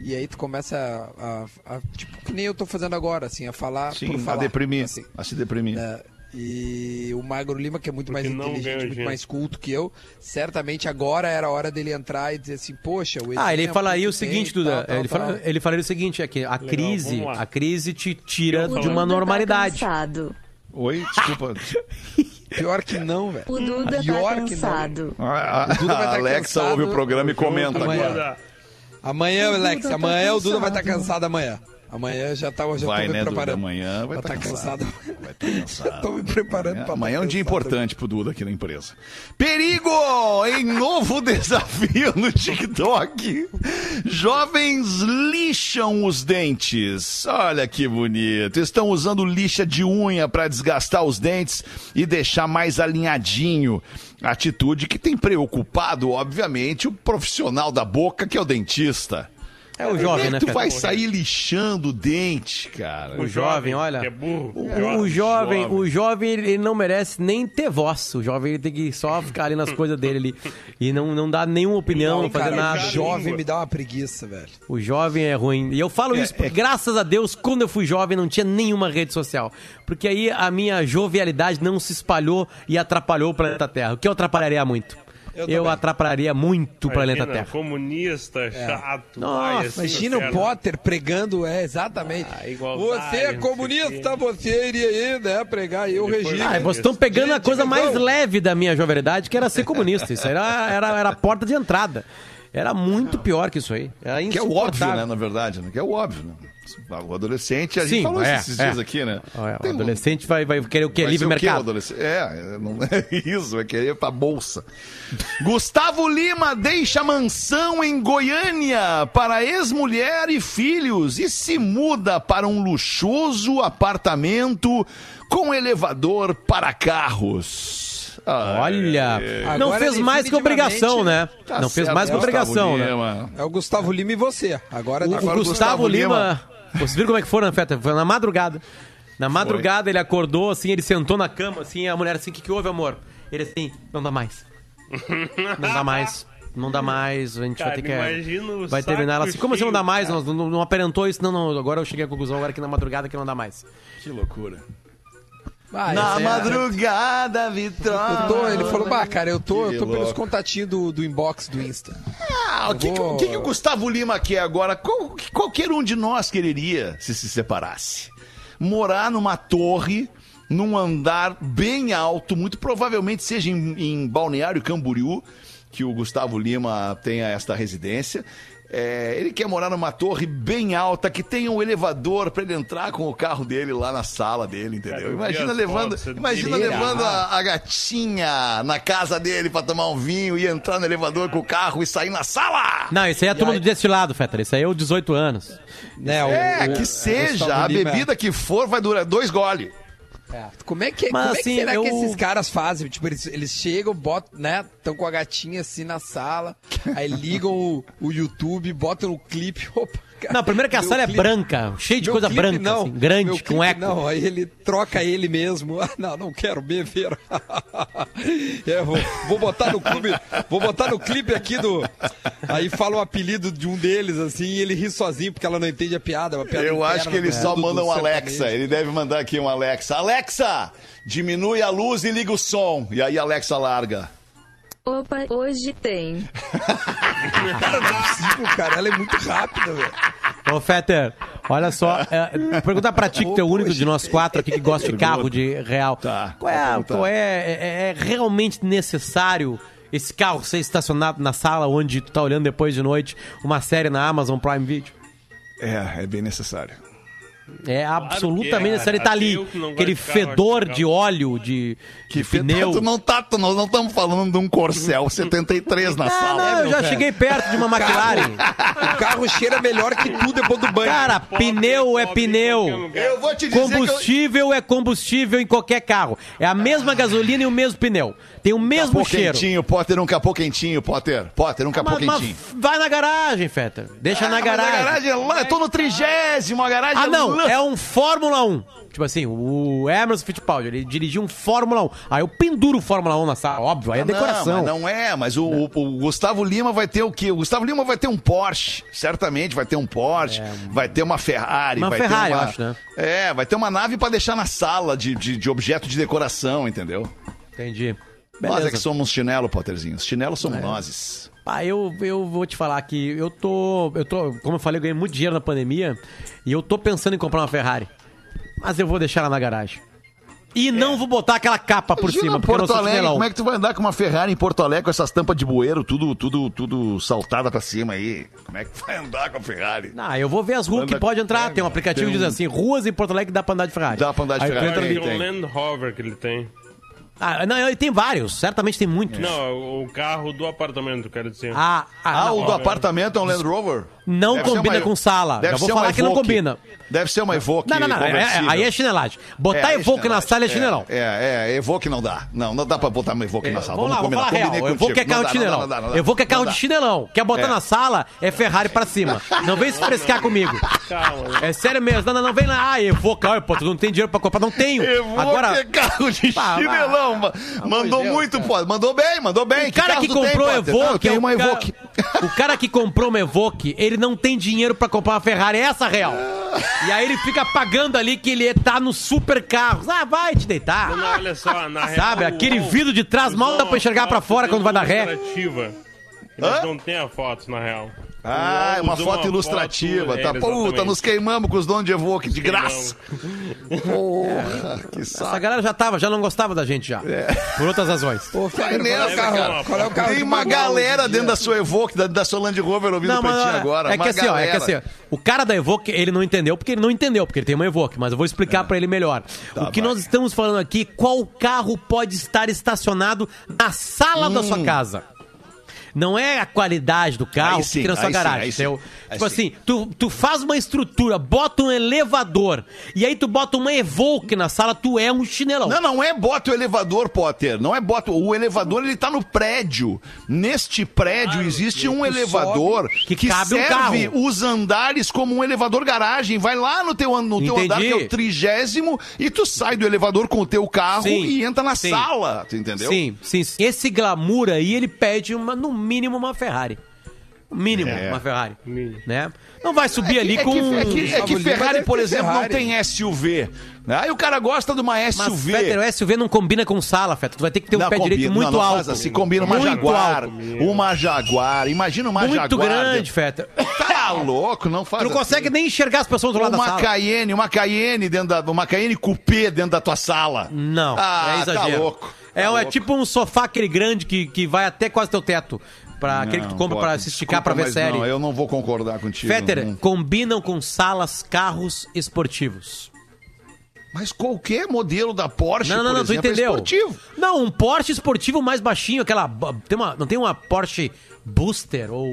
Speaker 5: E aí tu começa a, a- a- tipo, que nem eu tô fazendo agora, assim, a falar por
Speaker 3: Sim, a
Speaker 5: falar.
Speaker 3: deprimir.
Speaker 5: assim.
Speaker 3: A se deprimir.
Speaker 5: É, e o Magro Lima, que é muito mais
Speaker 4: Porque não
Speaker 5: inteligente, muito mais culto que eu, certamente agora era a hora dele entrar e dizer assim, poxa, o
Speaker 6: Ah, ele
Speaker 5: exemplo
Speaker 6: falaria o seguinte,
Speaker 5: tal,
Speaker 6: Duda.
Speaker 5: tal,
Speaker 6: ele,
Speaker 5: tal.
Speaker 6: fala- ele falaria o seguinte: é que a crise,
Speaker 4: vamos lá.
Speaker 6: a crise te tira de uma normalidade.
Speaker 8: Tá cansado.
Speaker 3: Oi, desculpa.
Speaker 5: Pior que não, velho.
Speaker 8: O Duda
Speaker 5: Pior
Speaker 8: tá
Speaker 5: que não.
Speaker 8: cansado.
Speaker 3: A, a-
Speaker 5: Duda vai
Speaker 3: a
Speaker 5: tá
Speaker 3: Alexa
Speaker 5: cansado.
Speaker 3: ouve o programa e comenta
Speaker 5: Amanhã.
Speaker 3: agora.
Speaker 5: Amanhã, Alex,
Speaker 8: Duda tá
Speaker 5: amanhã o Duda vai estar
Speaker 8: cansado.
Speaker 5: cansado amanhã. Amanhã já tá, já
Speaker 3: Vai,
Speaker 5: tô me
Speaker 3: né, Duda?
Speaker 5: preparando.
Speaker 3: Amanhã vai estar
Speaker 5: tá
Speaker 3: cansado.
Speaker 5: cansado.
Speaker 3: Vai estar cansado.
Speaker 5: Tô me preparando
Speaker 3: Amanhã,
Speaker 5: pra
Speaker 3: amanhã é um
Speaker 5: tá
Speaker 3: dia importante pro Duda aqui na empresa. Perigo! Em novo desafio no TikTok. Jovens lixam os dentes. Olha que bonito. Estão usando lixa de unha para desgastar os dentes e deixar mais alinhadinho. Atitude que tem preocupado, obviamente, o profissional da boca, que é o dentista.
Speaker 6: É o jovem, né,
Speaker 3: Tu vai sair lixando o dente, cara.
Speaker 6: O jovem, olha.
Speaker 4: É burro.
Speaker 6: O, o jovem, o jovem, ele não merece nem ter voz. O jovem ele tem que só ficar ali nas coisas dele ali. E não, não dar nenhuma opinião, não,
Speaker 5: Não,
Speaker 6: fazer
Speaker 5: cara,
Speaker 6: nada.
Speaker 5: jovem me dá uma preguiça, velho.
Speaker 6: O jovem é ruim. E eu falo isso, porque, graças a Deus, quando eu fui jovem, não tinha nenhuma rede social. Porque aí a minha jovialidade não se espalhou e atrapalhou o planeta Terra. O que eu atrapalharia muito?
Speaker 5: Eu
Speaker 6: Eu, atrapalharia muito o planeta Terra.
Speaker 4: Comunista, chato.
Speaker 6: Nossa,
Speaker 4: vai, assim,
Speaker 5: Imagina o. Potter pregando, é, exatamente.
Speaker 4: Ah,
Speaker 5: você é comunista, você iria aí, né, pregar aí o regime.
Speaker 6: Ah, vocês estão pegando a
Speaker 5: Gente,
Speaker 6: coisa mais leve da minha jovialidade, que era ser comunista. Isso era, era, era a porta de entrada. Era muito pior que isso aí. Era
Speaker 3: Que é o óbvio, né, na verdade, né? Que é o óbvio, né? O adolescente, a gente
Speaker 6: Sim,
Speaker 3: falou
Speaker 6: é,
Speaker 3: esses
Speaker 6: é.
Speaker 3: dias aqui, né?
Speaker 6: Olha, O
Speaker 3: Tem um-
Speaker 6: adolescente vai, vai querer o quê?
Speaker 3: vai
Speaker 6: Livre
Speaker 3: ser o quê, o
Speaker 6: mercado.
Speaker 3: adolescente? É, não é isso, vai querer pra bolsa. Gustavo Lima deixa mansão em Goiânia para ex-mulher e filhos e se muda para um luxuoso apartamento com elevador para carros. Ah,
Speaker 6: Olha,
Speaker 5: Agora,
Speaker 6: não fez mais que obrigação, né?
Speaker 3: tá
Speaker 6: não fez mais que obrigação, né?
Speaker 3: Lima.
Speaker 5: É o Gustavo Lima e você. Agora,
Speaker 6: O,
Speaker 3: Agora o
Speaker 6: Gustavo,
Speaker 3: Gustavo
Speaker 6: Lima. Vocês viram como é que foram, Feta? Foi na madrugada. Na madrugada ele acordou, assim, ele sentou na cama, assim, a mulher assim, o que, que houve, amor? Ele assim, não dá mais. Não dá mais. Não dá mais, a gente
Speaker 4: Cara,
Speaker 6: vai ter que.
Speaker 4: o
Speaker 6: vai terminar ela assim. Como assim não dá mais? Não, não, não aparentou isso? Não, não. Agora eu cheguei à conclusão, agora aqui na madrugada que não dá mais.
Speaker 3: Que loucura.
Speaker 5: Ah,
Speaker 3: Na
Speaker 5: é-
Speaker 3: madrugada,
Speaker 5: Eu
Speaker 3: Vitória.
Speaker 5: tô, ele falou, bah, cara, eu tô,
Speaker 3: Que
Speaker 5: eu tô pelos contatinhos do, do inbox do Insta.
Speaker 3: Ah, o que, que-
Speaker 5: vou-
Speaker 3: o que, que o Gustavo Lima quer agora? Qual- que qualquer um de nós quereria se se separasse. Morar numa torre, num andar bem alto, muito provavelmente seja em, em Balneário Camboriú, que o Gustavo Lima tenha esta residência. É, ele quer morar numa torre bem alta, que tenha um elevador para ele entrar com o carro dele lá na sala dele, entendeu? Imagina levando, imagina levando a, a gatinha na casa dele para tomar um vinho e entrar no elevador com o carro e sair na sala.
Speaker 6: Não, isso aí é a turma
Speaker 5: aí-
Speaker 6: do destilado, Fetter. Isso aí é o 18 anos.
Speaker 5: Né,
Speaker 3: É,
Speaker 5: o-
Speaker 3: que
Speaker 5: o
Speaker 3: seja, a bebida que for vai durar dois gole.
Speaker 5: É. Como é que,
Speaker 6: Mas,
Speaker 5: como é que
Speaker 6: assim,
Speaker 5: será
Speaker 6: eu-
Speaker 5: que esses caras fazem? Tipo, eles, eles chegam, botam, né? Estão com a gatinha assim na sala, aí ligam o, o YouTube, botam o clipe. Opa,
Speaker 6: Não, primeiro que a
Speaker 5: meu
Speaker 6: sala é
Speaker 5: clipe-
Speaker 6: branca, cheia de
Speaker 5: meu
Speaker 6: coisa
Speaker 5: clipe
Speaker 6: branca,
Speaker 5: não,
Speaker 6: assim, grande,
Speaker 5: meu
Speaker 6: com
Speaker 5: clipe
Speaker 6: eco.
Speaker 5: Não, aí ele troca ele mesmo. Ah, não, não quero beber. É, vou, vou botar no clube, vou botar no clipe aqui do. Aí fala o apelido de um deles, assim, e ele ri sozinho porque ela não entende a piada. é piada
Speaker 3: Eu acho que ele
Speaker 5: do
Speaker 3: só manda um Alexa.
Speaker 5: sertanejo.
Speaker 3: Ele deve mandar aqui um Alexa. Alexa, diminui a luz e liga o som. E aí a Alexa larga.
Speaker 8: Opa, hoje tem.
Speaker 5: Cara, não é possível, cara. Ela é muito rápida, velho.
Speaker 6: Ô, Fetter, olha só. É, perguntar pra ti, que tu é o único de nós quatro aqui que gosta de carro de real.
Speaker 3: Tá,
Speaker 6: Qual é, qual é, é, é realmente necessário esse carro ser estacionado na sala onde tu tá olhando depois de noite uma série na Amazon Prime Video?
Speaker 3: É, é bem necessário.
Speaker 6: É absolutamente
Speaker 4: é.
Speaker 6: necessário. Ele tá ali,
Speaker 4: que
Speaker 6: aquele fedor
Speaker 4: que
Speaker 6: de óleo, de, de pneu.
Speaker 3: Tu não tá, tu não, não estamos falando de um Corcel 73 na
Speaker 6: Não,
Speaker 3: sala.
Speaker 6: não, eu já cheguei perto de uma McLaren.
Speaker 5: O carro cheira melhor que tu depois do banho.
Speaker 6: Cara, pneu é pneu.
Speaker 3: Eu vou te dizer que eu...
Speaker 6: Combustível é combustível em qualquer carro. É a mesma gasolina e o mesmo pneu. Tem o mesmo
Speaker 3: Capô
Speaker 6: cheiro.
Speaker 3: quentinho, Potter, um capô quentinho, Potter. Potter, um capô
Speaker 6: Mas, mas
Speaker 3: quentinho.
Speaker 6: vai na garagem, Feta. Deixa na
Speaker 3: Ah, mas a
Speaker 6: garagem.
Speaker 3: garagem é lá, eu tô no trigésimo, a garagem
Speaker 6: Ah, não. É um Fórmula 1. Tipo assim, o Emerson Fittipaldi, ele dirigiu um Fórmula 1. Aí eu penduro o Fórmula 1 na sala, óbvio, aí é
Speaker 3: Não,
Speaker 6: decoração.
Speaker 3: mas não é, mas o, o- o Gustavo Lima vai ter o quê? O Gustavo Lima vai ter um Porsche, certamente vai ter um Porsche, vai ter uma Ferrari.
Speaker 6: Uma
Speaker 3: vai
Speaker 6: Ferrari,
Speaker 3: ter uma,
Speaker 6: eu acho, né?
Speaker 3: É, vai ter uma nave pra deixar na sala de, de, de objeto de decoração, entendeu?
Speaker 6: Entendi.
Speaker 3: Nós é
Speaker 6: Beleza.
Speaker 3: que somos chinelo, Potterzinho. Os chinelos somos nós.
Speaker 6: Pá, eu, eu vou te falar que eu tô, eu tô. Como eu falei, eu ganhei muito dinheiro na pandemia. E eu tô pensando em comprar uma Ferrari. Mas eu vou deixar ela na garagem. E não vou botar aquela capa por
Speaker 3: Imagina
Speaker 6: cima, porque eu não
Speaker 3: Porto
Speaker 6: sou
Speaker 3: Alegre,
Speaker 6: chinelão.
Speaker 3: como é que tu vai andar com uma Ferrari em Porto Alegre com essas tampas de bueiro, tudo, tudo, tudo saltada pra cima aí? Como é que tu vai andar com a Ferrari?
Speaker 6: Ah, eu vou ver as ruas
Speaker 3: Anda-
Speaker 6: que pode entrar. Tem um aplicativo que diz assim: ruas em Porto Alegre que dá pra andar de Ferrari.
Speaker 3: Dá pra andar de
Speaker 6: Aí tu
Speaker 3: Ferrari.
Speaker 6: entra ali.
Speaker 4: Tem um
Speaker 3: tem.
Speaker 4: Land Rover que ele tem.
Speaker 6: Ah, não, ele tem vários, certamente tem muitos.
Speaker 4: Não, o carro do apartamento, quero dizer.
Speaker 6: Ah, ah,
Speaker 3: Ah,
Speaker 6: não,
Speaker 3: o do apartamento é um Land Rover?
Speaker 6: Não
Speaker 3: Deve
Speaker 6: combina
Speaker 3: uma-
Speaker 6: com sala. Já vou falar que não combina.
Speaker 3: Deve ser uma Evoque
Speaker 6: Não, não, não. é- é- aí é chinelagem. Botar
Speaker 3: É,
Speaker 6: Evoque na
Speaker 3: chinelagem.
Speaker 6: sala é chinelão.
Speaker 3: É, é, Evoque não dá. Não, não dá pra botar uma Evoque na sala.
Speaker 6: Vamos lá, vamos
Speaker 3: combinar.
Speaker 6: falar real. Evoque é carro
Speaker 3: Não
Speaker 6: de chinelão. Evoque é carro de chinelão. Quer botar
Speaker 3: É.
Speaker 6: na sala, é Ferrari pra cima. Não vem se frescar comigo.
Speaker 4: Calma.
Speaker 6: É sério mesmo. Não, não, não vem lá. Ah, Evoque. Ah, pô, tu não tem dinheiro pra comprar. Não tenho.
Speaker 3: Evoque
Speaker 6: Agora,
Speaker 3: é carro de chinelão. ma- Mandou muito, pô. Mandou bem, mandou bem.
Speaker 6: o cara que,
Speaker 3: tem,
Speaker 6: comprou? Evoque...
Speaker 3: Eu tenho
Speaker 6: é o
Speaker 3: uma Evoque.
Speaker 6: O cara que comprou uma Evoque, ele não tem dinheiro pra comprar uma Ferrari. É essa a real. E aí ele fica pagando ali que ele tá no super carro. Ah, vai te deitar.
Speaker 4: Não, olha só, na real,
Speaker 6: Sabe, aquele vidro de trás mal dá pra enxergar pra fora quando vai dar ré.
Speaker 4: Ilustrativa. Eles
Speaker 3: Hã?
Speaker 4: não têm a foto, na real.
Speaker 3: Ah, é
Speaker 4: O
Speaker 3: uma foto ilustrativa.
Speaker 4: foto-
Speaker 3: tá,
Speaker 4: é,
Speaker 3: puta, nos queimamos com os donos de Evoque, de graça. Porra, que
Speaker 6: Essa
Speaker 3: saco.
Speaker 6: galera já tava, já não gostava da gente já. Por outras razões.
Speaker 5: Ô,
Speaker 3: Vai
Speaker 5: Federer, qual é o
Speaker 3: nessa,
Speaker 5: carro?
Speaker 3: cara.
Speaker 5: Qual é o carro
Speaker 3: Tem uma galera dentro da sua Evoque, da, da sua Land Rover ouvindo o
Speaker 6: mas
Speaker 3: Pretinho
Speaker 6: é-
Speaker 3: agora.
Speaker 6: É que
Speaker 3: uma
Speaker 6: assim, ó, é que assim, ó, o cara da Evoque, ele não entendeu porque ele não entendeu, porque ele tem uma Evoque, mas eu vou explicar pra ele melhor. o que
Speaker 3: Tá, vai.
Speaker 6: nós estamos falando aqui, qual carro pode estar estacionado na sala da
Speaker 3: Hum.
Speaker 6: sua casa? Não é a qualidade do carro
Speaker 3: Aí
Speaker 6: que
Speaker 3: sim,
Speaker 6: fica na sua
Speaker 3: sim,
Speaker 6: garagem,
Speaker 3: sim. Aí
Speaker 6: Tipo
Speaker 3: sim.
Speaker 6: assim, tu, tu faz uma estrutura, bota um elevador, e aí tu bota uma Evoque na sala, tu é um chinelão.
Speaker 3: Não, não é bota o elevador, Potter. Não é bota. O elevador, ele tá no prédio. Neste prédio existe um elevador
Speaker 6: que
Speaker 3: que,
Speaker 6: cabe um
Speaker 3: serve
Speaker 6: carro.
Speaker 3: os andares como um elevador garagem. Vai lá no teu, no teu
Speaker 6: Entendi.
Speaker 3: andar, que é o trigésimo, e tu sai do elevador com o teu carro
Speaker 6: Sim,
Speaker 3: e entra na
Speaker 6: sim.
Speaker 3: sala. Tu entendeu?
Speaker 6: Sim, sim. sim. Esse glamour aí, ele pede uma, no mínimo uma Ferrari. Mínimo
Speaker 3: É.
Speaker 6: uma Ferrari.
Speaker 4: Mínimo.
Speaker 6: Né? Não vai subir ali
Speaker 3: É
Speaker 6: com.
Speaker 3: que, é que- é que
Speaker 5: Sabe,
Speaker 3: Ferrari, por exemplo, não
Speaker 5: Ferrari.
Speaker 3: tem SUV. né? Aí o cara gosta de uma
Speaker 6: Mas,
Speaker 3: SUV.
Speaker 6: Fetter, o SUV não combina com sala, Fetter. Tu vai ter que ter um
Speaker 3: Não,
Speaker 6: pé
Speaker 3: combina-
Speaker 6: direito muito
Speaker 3: não, não
Speaker 6: alto.
Speaker 3: faz assim, combina uma
Speaker 6: Muito
Speaker 3: Jaguar.
Speaker 6: alto.
Speaker 3: Uma Jaguar. Imagina uma
Speaker 6: Muito
Speaker 3: Jaguar.
Speaker 6: grande, Fetter.
Speaker 3: Tá louco, não faz
Speaker 6: Tu não consegue
Speaker 3: assim.
Speaker 6: nem enxergar as pessoas do lado da
Speaker 3: Uma
Speaker 6: sala.
Speaker 3: Cayenne, uma Cayenne dentro da, uma Cayenne coupé dentro da tua sala.
Speaker 6: Não,
Speaker 3: ah,
Speaker 6: é exagero.
Speaker 3: Tá louco.
Speaker 6: É,
Speaker 3: tá
Speaker 6: é tipo um sofá aquele grande que, que vai até quase teu teto. Pra aquele que tu
Speaker 3: Não,
Speaker 6: compra
Speaker 3: pô,
Speaker 6: pra se esticar pra ver série.
Speaker 3: Não, eu não vou concordar contigo.
Speaker 6: Fetter,
Speaker 3: não.
Speaker 6: combinam com salas, carros esportivos.
Speaker 3: Mas qualquer modelo da Porsche,
Speaker 6: Não, não,
Speaker 3: por
Speaker 6: não, tu
Speaker 3: exemplo, é
Speaker 6: entendeu.
Speaker 3: esportivo.
Speaker 6: Não, um Porsche esportivo mais baixinho, aquela. Tem uma, não tem uma Porsche Booster ou.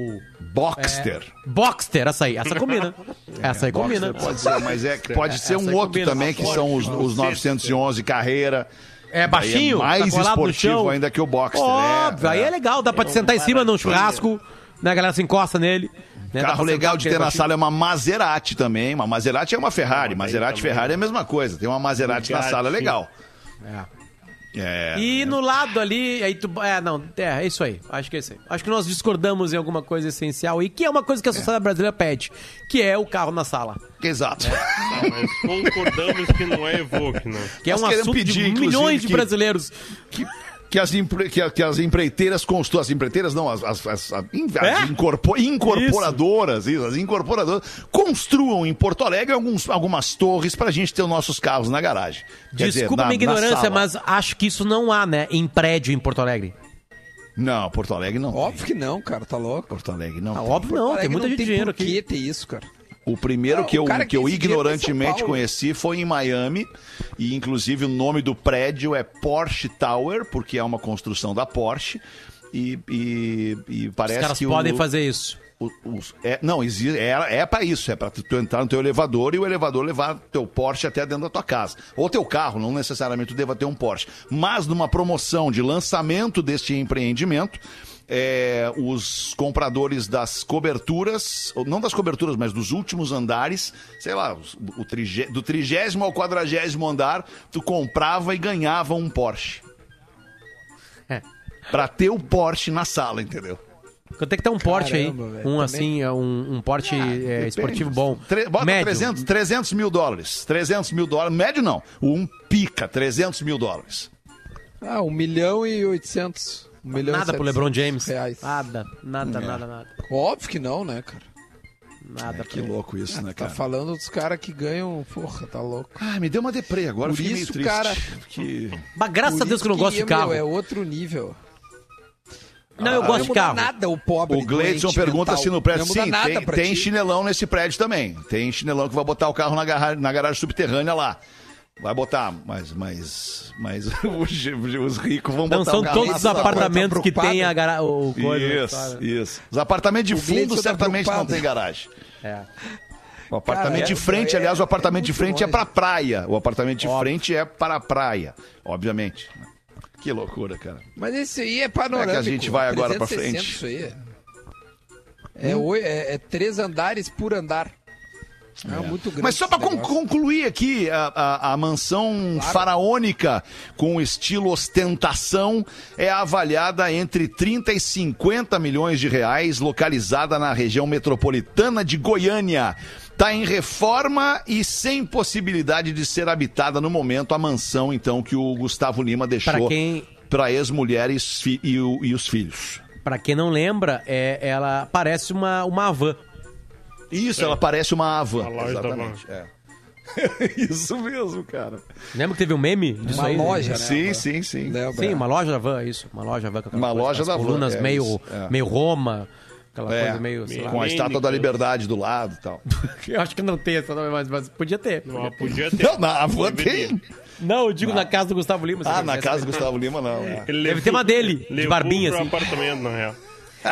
Speaker 3: Boxster.
Speaker 6: Boxster, essa aí. Essa combina. Essa aí combina.
Speaker 3: Boxster pode ser, mas é que pode ser
Speaker 6: Essa
Speaker 3: um outro
Speaker 6: combina.
Speaker 3: também, que são os, os 911 carreira.
Speaker 6: É baixinho,
Speaker 3: Aí é mais
Speaker 6: tá
Speaker 3: esportivo ainda que o Boxster.
Speaker 6: Óbvio,
Speaker 3: é,
Speaker 6: aí é
Speaker 3: é.
Speaker 6: legal, dá pra te sentar em cima num churrasco, né? A galera se encosta nele. né,
Speaker 3: Carro legal de ter na
Speaker 6: baixinho.
Speaker 3: sala é uma Maserati também. Uma Maserati é uma Ferrari. Maserati e Ferrari é a mesma coisa. Tem uma Maserati na sala, é legal. É.
Speaker 6: E no lado ali, aí tu. É, não, é, é isso aí. Acho que é isso aí. Acho que nós discordamos em alguma coisa essencial e que é uma coisa que a sociedade brasileira pede, que é o carro na sala.
Speaker 3: Exato.
Speaker 4: Tá, mas concordamos que não é Evoque, né?
Speaker 6: Que é
Speaker 3: Nós
Speaker 6: um assunto
Speaker 3: pedir,
Speaker 6: de milhões de
Speaker 3: que-
Speaker 6: brasileiros.
Speaker 3: que, que as, empre- que, a- que as empreiteiras construam. As empreiteiras não, as, as, as- as
Speaker 6: É?
Speaker 3: incorpo- incorporadoras, isso. as incorporadoras, construam em Porto Alegre alguns, algumas torres pra gente ter os nossos carros na garagem. Quer
Speaker 6: Desculpa a
Speaker 3: na-
Speaker 6: minha ignorância,
Speaker 3: sala.
Speaker 6: mas acho que isso não há, né? Em prédio em Porto Alegre.
Speaker 3: Não, Porto Alegre não. tem.
Speaker 5: Óbvio que não, cara, tá louco.
Speaker 3: Porto Alegre não.
Speaker 6: Ah,
Speaker 3: tem.
Speaker 6: óbvio não, tem muita
Speaker 5: não
Speaker 6: gente
Speaker 5: tem
Speaker 6: dinheiro
Speaker 5: por
Speaker 6: aqui.
Speaker 5: que ter isso, cara.
Speaker 3: O primeiro
Speaker 5: Ah,
Speaker 3: que eu, que
Speaker 5: que
Speaker 3: eu ignorantemente conheci foi em Miami. E inclusive o nome do prédio é Porsche Tower, porque é uma construção da Porsche. E, e, e parece
Speaker 6: Os caras
Speaker 3: que
Speaker 6: podem
Speaker 3: o,
Speaker 6: fazer isso.
Speaker 3: O- os- é, não, é, é para isso, é para tu entrar no teu elevador e o elevador levar teu Porsche até dentro da tua casa. Ou teu carro, não necessariamente tu deva ter um Porsche. Mas numa promoção de lançamento deste empreendimento, é, os compradores das coberturas, não das coberturas, mas dos últimos andares, sei lá, os- o trigé- do trigésimo ao quadragésimo andar, tu comprava e ganhava um Porsche.
Speaker 6: É.
Speaker 3: Pra ter o Porsche na sala, entendeu?
Speaker 6: Quanto é que tá um Porsche aí?
Speaker 5: Velho,
Speaker 6: Um
Speaker 5: também.
Speaker 6: assim, é um, um Porsche é,
Speaker 3: Depende.
Speaker 6: esportivo bom.
Speaker 3: Tre- bota
Speaker 6: Médio.
Speaker 3: 300, 300 mil dólares. 300 mil dólares. Médio não. Um pica, 300 mil dólares.
Speaker 5: Ah, 1 milhão e 800. 1 milhão e
Speaker 6: Nada pro
Speaker 5: 700
Speaker 6: LeBron James.
Speaker 5: Reais.
Speaker 6: Nada, nada,
Speaker 3: É.
Speaker 6: nada, nada.
Speaker 5: Óbvio que não, né, cara?
Speaker 6: Nada
Speaker 3: Que louco isso, né,
Speaker 5: Tá
Speaker 3: cara?
Speaker 5: falando dos caras que ganham. Porra, tá louco.
Speaker 3: Ah, me deu uma deprê agora.
Speaker 5: Por
Speaker 3: fiquei meio
Speaker 5: isso,
Speaker 3: triste.
Speaker 5: cara-
Speaker 3: Que...
Speaker 6: Mas graças
Speaker 5: Por
Speaker 6: a Deus
Speaker 5: isso
Speaker 6: que eu não gosto de
Speaker 5: meu,
Speaker 6: carro.
Speaker 5: É outro nível.
Speaker 6: Não, eu
Speaker 5: Não
Speaker 6: gosto
Speaker 5: ia
Speaker 6: de carro.
Speaker 5: nada o pobre.
Speaker 3: O Gleidson pergunta
Speaker 5: mental.
Speaker 3: se no prédio.
Speaker 5: Não
Speaker 3: Sim, tem, tem chinelão nesse prédio também. Tem chinelão que vai botar o carro na, garra- na garagem subterrânea lá. Vai botar, mas, mas, mas os, os ricos vão
Speaker 6: Não
Speaker 3: botar
Speaker 6: são
Speaker 3: o carro
Speaker 6: todos
Speaker 3: na
Speaker 6: os apartamentos
Speaker 5: tá
Speaker 6: que tem a gara... o coisa.
Speaker 3: Isso, isso. Os apartamentos de
Speaker 5: O
Speaker 3: fundo
Speaker 5: tá
Speaker 3: certamente não
Speaker 5: preocupado.
Speaker 3: tem garagem.
Speaker 6: É.
Speaker 3: O apartamento
Speaker 5: Cara,
Speaker 3: de
Speaker 5: é-
Speaker 3: frente,
Speaker 5: é-
Speaker 3: aliás, o apartamento
Speaker 5: é
Speaker 3: de frente é
Speaker 5: longe.
Speaker 3: pra praia. O apartamento de frente é para a praia, obviamente. Que loucura, cara.
Speaker 5: Mas esse aí é panorâmico.
Speaker 3: É que a gente vai agora
Speaker 5: 360
Speaker 3: frente?
Speaker 5: Isso aí. É, oi- é, é três andares por andar. É, muito grande.
Speaker 3: Mas só para concluir aqui, a, a- a mansão faraônica com estilo ostentação é avaliada entre 30 e 50 milhões de reais, localizada na região metropolitana de Goiânia. Está em reforma e sem possibilidade de ser habitada no momento a mansão, então, que o Gustavo Lima deixou
Speaker 6: Pra quem-
Speaker 3: para ex-mulher e, e o- e os filhos.
Speaker 6: Pra quem não lembra, é, ela parece uma, uma van.
Speaker 3: Isso, ela parece uma
Speaker 4: da
Speaker 3: Exatamente. É. Isso mesmo, cara.
Speaker 6: Lembra que teve um meme disso
Speaker 5: Uma
Speaker 6: aí?
Speaker 5: loja, né?
Speaker 3: Sim, sim, sim.
Speaker 5: Lembra?
Speaker 6: Sim, uma loja da van, isso. Uma loja da van.
Speaker 3: Uma
Speaker 6: coisa,
Speaker 3: loja da van,
Speaker 6: colunas
Speaker 3: é
Speaker 6: meio,
Speaker 3: é.
Speaker 6: meio Roma. Aquela
Speaker 3: É,
Speaker 6: coisa meio, sei lá.
Speaker 3: Com a estátua da liberdade do lado e tal.
Speaker 6: Eu acho que não tem essa, mas, mas podia ter.
Speaker 4: Não, podia ter.
Speaker 3: Não, na Avan
Speaker 4: Deveria.
Speaker 3: tem.
Speaker 6: Não, eu digo na casa do Gustavo Lima.
Speaker 3: Ah, na casa do Gustavo Lima, não. é.
Speaker 6: Deve ter uma dele, de barbinha,
Speaker 4: pro
Speaker 6: assim.
Speaker 4: apartamento, na real.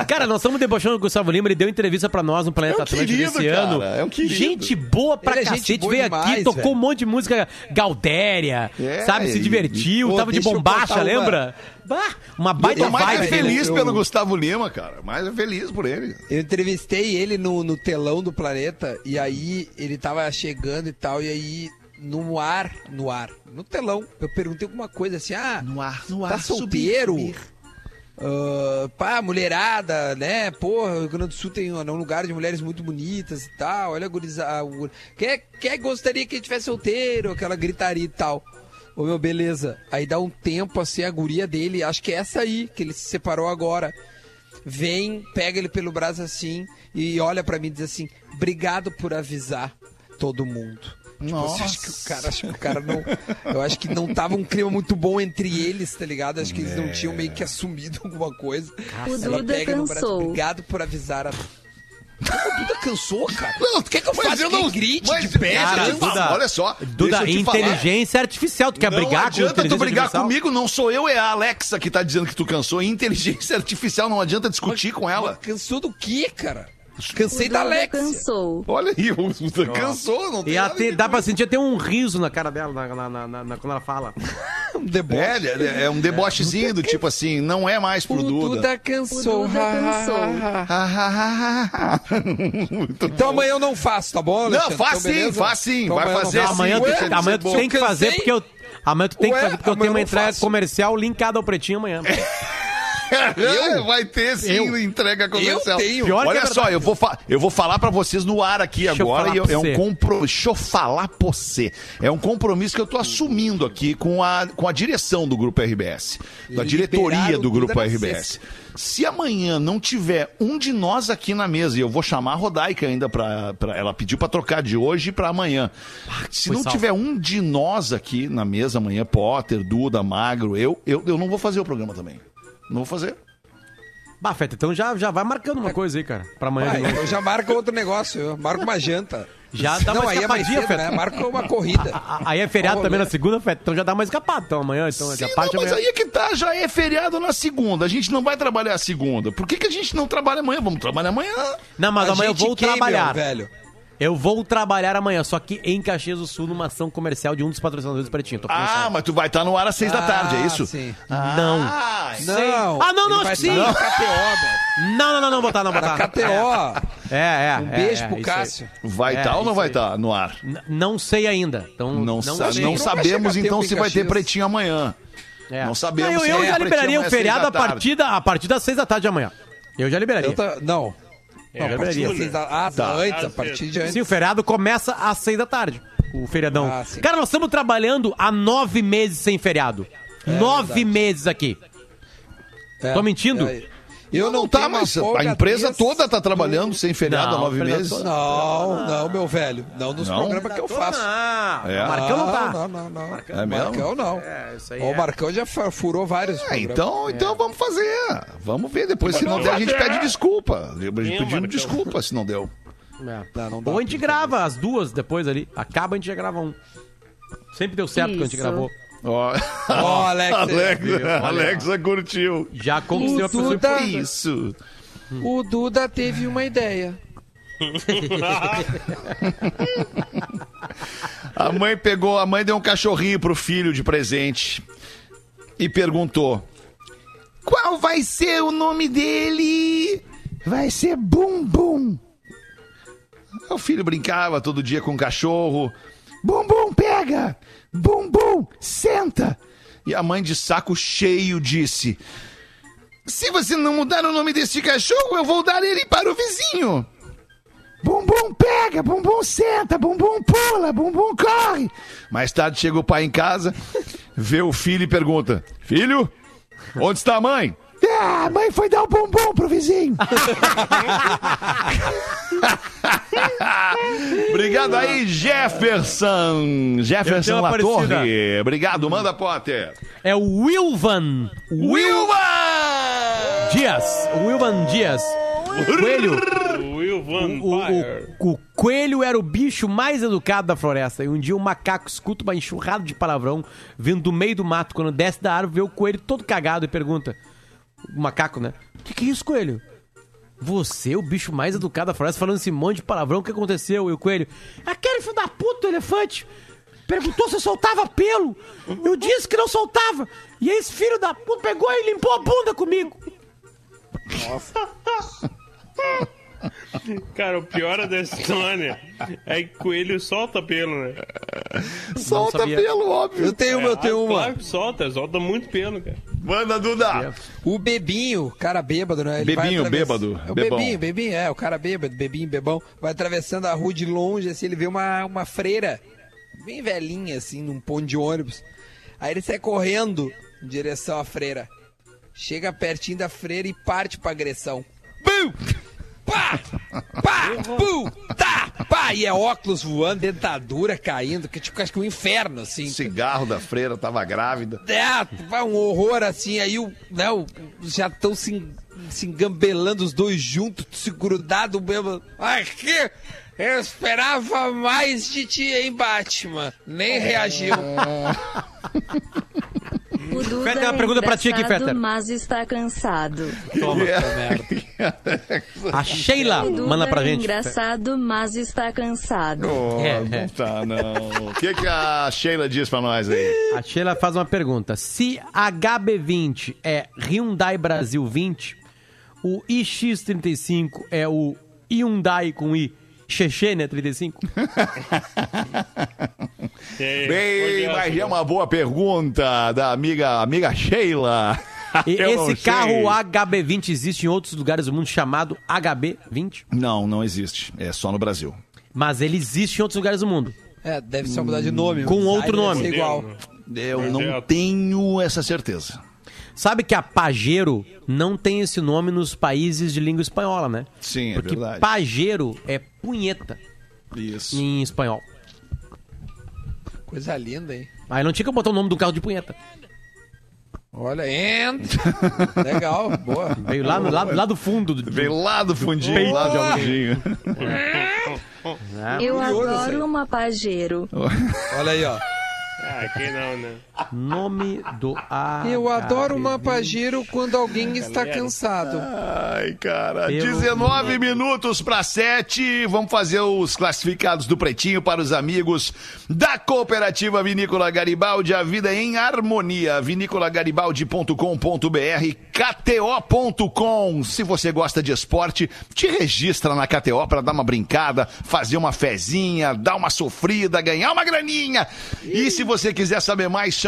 Speaker 6: Cara, nós estamos debochando o Gustavo Lima, ele deu entrevista pra nós no Planeta
Speaker 3: É um
Speaker 6: Atlântico
Speaker 3: querido,
Speaker 6: esse
Speaker 3: cara,
Speaker 6: ano.
Speaker 3: é um querido.
Speaker 6: Gente boa pra
Speaker 5: Ele é gente
Speaker 6: cacete,
Speaker 5: boa
Speaker 6: veio
Speaker 5: demais,
Speaker 6: aqui, tocou um monte de música Gaudéria,
Speaker 3: É,
Speaker 6: sabe, se
Speaker 3: e-
Speaker 6: divertiu,
Speaker 5: Pô,
Speaker 6: tava de
Speaker 5: eu
Speaker 6: bombacha,
Speaker 5: contar uma-
Speaker 6: lembra? Bah, uma
Speaker 3: Eu
Speaker 6: baita
Speaker 3: tô mais
Speaker 6: vibe
Speaker 3: é
Speaker 6: dele.
Speaker 3: feliz
Speaker 5: eu-
Speaker 3: pelo Gustavo Lima, cara. Mais é feliz por ele.
Speaker 5: Eu entrevistei ele no, no telão do planeta e aí ele tava chegando e tal, e aí no ar, no ar, no telão, eu perguntei alguma coisa assim, ah,
Speaker 3: No ar, no
Speaker 5: tá solteiro? Ah, pá, mulherada, né? Porra, o Rio Grande do Sul tem um lugar de mulheres muito bonitas e tal. Olha a gurizada. Quem, quem gostaria que tivesse solteiro? Aquela gritaria e tal. Ô meu, beleza. Aí dá um tempo assim, a guria dele, acho que é essa aí, que ele se separou agora. Vem, pega ele pelo braço assim e olha pra mim e diz assim: Obrigado por avisar todo mundo. Tipo, você acha que o cara, acho que o cara não. Eu acho que não tava um clima muito bom entre eles, tá ligado? Acho que eles não tinham meio que assumido alguma coisa.
Speaker 8: O
Speaker 5: Ela
Speaker 8: Duda
Speaker 5: pega no braço,
Speaker 8: cansou.
Speaker 5: obrigado por avisar a. O Duda cansou, cara.
Speaker 3: Não,
Speaker 5: tu quer que eu
Speaker 3: mas
Speaker 5: faça
Speaker 3: eu
Speaker 5: que
Speaker 3: não-
Speaker 5: grite
Speaker 3: mas-
Speaker 5: de?
Speaker 6: Cara,
Speaker 5: gente?
Speaker 6: Duda-
Speaker 3: olha só.
Speaker 6: Duda,
Speaker 3: te falar.
Speaker 6: inteligência artificial. Tu quer
Speaker 3: não
Speaker 6: brigar com
Speaker 3: adianta tu
Speaker 6: inteligência
Speaker 3: brigar
Speaker 6: artificial?
Speaker 3: comigo, não sou eu, é a Alexa que tá dizendo que tu cansou. Inteligência artificial, não adianta discutir com ela.
Speaker 5: Cansou do quê, cara? Cansei da Alex.
Speaker 8: cansou.
Speaker 3: Olha aí, o Duda cansou, não tem
Speaker 6: E até, dá pra sentir até um riso na cara dela na, na- na- na- quando ela fala.
Speaker 5: Um deboche.
Speaker 3: É, é, é um debochezinho do tipo assim, não é mais pro
Speaker 5: O
Speaker 3: Duda.
Speaker 5: Duda cansou.
Speaker 8: O Duda cansou.
Speaker 5: Então amanhã eu não faço, tá bom, Alexandre?
Speaker 3: Não, faz
Speaker 5: Então,
Speaker 3: sim, faz sim,
Speaker 5: Então
Speaker 3: vai fazer sim.
Speaker 6: amanhã tu, amanhã tu tem que fazer porque eu. Amanhã tu tem que fazer porque eu tenho uma entrega comercial linkada ao pretinho amanhã.
Speaker 3: É, Vai ter sim
Speaker 6: Eu?
Speaker 3: entrega comercial.
Speaker 5: Eu tenho.
Speaker 6: Pior que
Speaker 3: Olha
Speaker 6: é
Speaker 3: só, eu vou, eu vou falar pra vocês no ar aqui
Speaker 6: Deixa eu
Speaker 3: agora e eu- é um compromisso. Deixa eu falar pra você. É um compromisso que eu tô assumindo aqui com a, com a direção do Grupo RBS, da diretoria do Grupo RBS. Se amanhã não tiver um de nós aqui na mesa, e eu vou chamar a Rodaica ainda pra. pra- ela pediu pra trocar de hoje pra amanhã. Se
Speaker 6: foi
Speaker 3: não
Speaker 6: salvo.
Speaker 3: tiver um de nós aqui na mesa amanhã, Potter, Duda, Magro, eu, eu, eu não vou fazer o programa também. Não vou fazer.
Speaker 6: Bah, Feta, então já, já vai marcando uma coisa aí, cara. Pra amanhã
Speaker 5: Vai, eu já marco outro negócio, eu marco uma janta.
Speaker 6: Já dá
Speaker 5: não,
Speaker 6: uma
Speaker 5: aí é mais cedo,
Speaker 6: Feta.
Speaker 5: né? Marco uma corrida.
Speaker 6: Aí é feriado também na segunda, Feta, então já dá uma escapada. Então amanhã, então já
Speaker 3: Sim,
Speaker 6: parte
Speaker 3: não, mas
Speaker 6: amanhã.
Speaker 3: aí é que tá, já é feriado na segunda. A gente não vai trabalhar a segunda. Por que, que a gente não trabalha amanhã? Vamos trabalhar amanhã.
Speaker 6: Não, mas
Speaker 5: A
Speaker 6: amanhã eu vou
Speaker 5: quem, meu
Speaker 6: trabalhar.
Speaker 5: velho.
Speaker 6: Eu vou trabalhar amanhã, só que em Caxias do Sul, numa ação comercial de um dos patrocinadores do Pretinho. Tô
Speaker 3: Ah, mas tu vai estar no ar às seis da tarde, é isso?
Speaker 5: Sim.
Speaker 6: Não.
Speaker 3: Ah,
Speaker 5: Não.
Speaker 6: Ah, não, não,
Speaker 5: ele vai
Speaker 6: acho que sim.
Speaker 5: estar KTO, velho.
Speaker 6: Não, não, não, não, botar, não, botar.
Speaker 5: Na KTO.
Speaker 6: É, é.
Speaker 5: Um
Speaker 6: é,
Speaker 5: beijo
Speaker 6: é,
Speaker 5: pro. Cássio.
Speaker 3: vai
Speaker 6: É,
Speaker 3: estar ou não vai estar no ar?
Speaker 6: N- Não sei ainda. Então,
Speaker 3: Não,
Speaker 6: não,
Speaker 3: sa-
Speaker 6: sei.
Speaker 3: não
Speaker 5: Não
Speaker 3: sabemos então se vai ter pretinho amanhã.
Speaker 6: É.
Speaker 3: Não sabemos
Speaker 6: eu,
Speaker 3: se
Speaker 6: eu
Speaker 3: é
Speaker 6: já liberaria o feriado a partir, da, a partir das seis da tarde de amanhã. Eu já liberaria.
Speaker 5: Eu tá- Não.
Speaker 4: É,
Speaker 5: a partir seis da- Ah,
Speaker 3: Tá.
Speaker 5: antes, a partir de antes.
Speaker 6: Sim, o feriado começa às seis da tarde. O feriadão.
Speaker 5: Ah.
Speaker 6: Cara, nós estamos trabalhando há nove meses sem feriado. nove
Speaker 5: verdade.
Speaker 6: meses aqui.
Speaker 5: É,
Speaker 6: Tô mentindo?
Speaker 5: é. Eu
Speaker 3: não,
Speaker 5: não,
Speaker 3: tá, mas a empresa toda tá trabalhando sem feriado há
Speaker 6: Não,
Speaker 3: nove meses.
Speaker 6: toda-
Speaker 5: Não, não, meu velho. Não nos
Speaker 3: Não?
Speaker 5: programas que eu faço.
Speaker 6: Ah,
Speaker 3: É.
Speaker 6: o Marcão não tá.
Speaker 5: Não, não, não.
Speaker 3: É mesmo?
Speaker 5: Marcão não.
Speaker 6: É, isso aí
Speaker 5: o
Speaker 6: é.
Speaker 5: Marcão já furou vários
Speaker 3: É,
Speaker 5: programas.
Speaker 3: então, então vamos fazer. Vamos ver. Depois, se não der, a
Speaker 4: não
Speaker 3: gente pede desculpa. A gente
Speaker 4: é
Speaker 3: pedindo
Speaker 4: Marcão?
Speaker 3: desculpa se não deu.
Speaker 6: É.
Speaker 5: Não, não
Speaker 6: Ou a gente grava as duas depois ali. Acaba, a gente já grava um. Sempre deu certo quando a gente
Speaker 8: Isso.
Speaker 6: gravou.
Speaker 3: Ó,
Speaker 5: Ó, Alex.
Speaker 3: Alexa, Alexa curtiu.
Speaker 6: Já conquistei a pessoa
Speaker 5: Duda.
Speaker 3: Isso.
Speaker 5: O Duda teve uma ideia.
Speaker 3: A mãe pegou, a mãe deu um cachorrinho pro filho de presente e perguntou: Qual vai ser o nome dele?
Speaker 9: Vai ser bum bum.
Speaker 3: O filho brincava todo dia com o cachorro
Speaker 9: Bum bum pega. Bum bum senta.
Speaker 3: e a mãe de saco cheio disse: Se você não mudar o nome desse cachorro, eu vou dar ele para o vizinho.
Speaker 9: Bum bum pega. Bum bum senta. Bum bum pula. Bum bum corre.
Speaker 3: Mais tarde chega o pai em casa, vê o filho e pergunta: Filho, onde está a mãe?
Speaker 9: Ah, a mãe foi dar o bumbum pro vizinho.
Speaker 3: Obrigado aí, Jefferson. Jefferson Latorre. Obrigado, manda Potter.
Speaker 6: É o Wilvan.
Speaker 3: Wilma!
Speaker 6: Dias. Wilvan Dias. O coelho.
Speaker 4: O
Speaker 6: O, o- o coelho era o bicho mais educado da floresta. E um dia o macaco escuta uma enxurrada de palavrão vindo do meio do mato. Quando desce da árvore, vê o coelho todo cagado e pergunta: O macaco, né? O que, que é isso, coelho? Você, o bicho mais educado da floresta, falando esse monte de palavrão, o que aconteceu? E o coelho: Aquele filho da puta, o elefante, perguntou se eu soltava pelo. Eu disse que não soltava. E esse filho da puta pegou e limpou a bunda comigo.
Speaker 4: Cara, o pior dessa história é que coelho solta pelo, né?
Speaker 3: Solta pelo, óbvio.
Speaker 5: Eu tenho uma, eu tenho
Speaker 4: Ah,
Speaker 5: uma.
Speaker 4: Claro que solta, solta muito pelo, cara.
Speaker 3: Manda, Duda.
Speaker 5: O bebinho, cara bêbado, né? Ele
Speaker 3: Bebinho,
Speaker 5: atravess-
Speaker 3: bêbado,
Speaker 5: É o
Speaker 3: bebão.
Speaker 5: bebinho, bebinho, é, o cara bêbado, bebinho, bebão. Vai atravessando a rua de longe, assim, ele vê uma, uma freira, bem velhinha, assim, num ponto de ônibus. Aí ele sai correndo em direção à freira. Chega pertinho da freira e parte pra agressão. Bum! Pá! Pá! Tá! Pá! E é óculos voando, dentadura caindo, que tipo, acho que um inferno, assim.
Speaker 3: O cigarro da freira tava grávida.
Speaker 5: É, vai um horror assim, aí o, né, o- já estão se, se engambelando os dois juntos, se grudados mesmo. Aqui, eu esperava mais de ti, hein, Batman? Nem reagiu.
Speaker 8: O Duda
Speaker 6: Fetter, uma
Speaker 8: é
Speaker 6: pergunta pra ti aqui,
Speaker 8: engraçado,
Speaker 6: Fetter.
Speaker 8: mas está cansado.
Speaker 6: Toma. A Sheila
Speaker 8: O Duda
Speaker 6: manda pra
Speaker 8: é
Speaker 6: gente.
Speaker 8: engraçado, mas está cansado.
Speaker 3: Oh,
Speaker 6: É,
Speaker 3: não
Speaker 6: é.
Speaker 3: tá, não. O que, que a Sheila diz pra nós aí?
Speaker 6: A Sheila faz uma pergunta. Se HB20 é Hyundai Brasil 20, o iX35 é o Hyundai com I Xexê, né? 35?
Speaker 4: É,
Speaker 3: Bem, mas é uma boa pergunta da amiga, amiga Sheila.
Speaker 6: E esse carro
Speaker 3: sei.
Speaker 6: HB20 existe em outros lugares do mundo chamado HB20?
Speaker 3: Não, não existe. É só no Brasil.
Speaker 6: Mas ele existe em outros lugares do mundo.
Speaker 5: É, deve ser mudar de nome.
Speaker 6: Com outro nome.
Speaker 5: ser igual.
Speaker 3: Eu não
Speaker 4: é-
Speaker 3: tenho essa certeza.
Speaker 6: Sabe que a Pajero não tem esse nome nos países de língua espanhola, né?
Speaker 3: Sim, é
Speaker 6: Porque
Speaker 3: verdade.
Speaker 6: Pajero é punheta
Speaker 3: Isso.
Speaker 6: em espanhol.
Speaker 5: Coisa linda, hein?
Speaker 6: Aí não tinha que botar o nome do carro de punheta.
Speaker 5: Olha, entra. Legal, boa.
Speaker 6: Veio lá, no, lá, lá do fundo. Do,
Speaker 3: Veio lá do fundinho,
Speaker 6: Peito
Speaker 3: lá
Speaker 6: de
Speaker 3: do
Speaker 6: alguém.
Speaker 3: fundinho.
Speaker 6: né?
Speaker 8: Eu adoro uma Pajero.
Speaker 5: Olha aí, ó.
Speaker 4: Ah, quem não, né?
Speaker 6: Nome do A.
Speaker 5: Eu adoro uma Pajero quando alguém está cansado.
Speaker 3: Ai, cara.
Speaker 6: Pelo
Speaker 3: 19 minutos para 7. Vamos fazer os classificados do Pretinho para os amigos da Cooperativa Vinícola Garibaldi. A vida em harmonia. Viniculagaribaldi.com.br KTO.com. Se você gosta de esporte, te registra na KTO para dar uma brincada, fazer uma fezinha, dar uma sofrida, ganhar uma graninha. E se você quiser saber mais, chama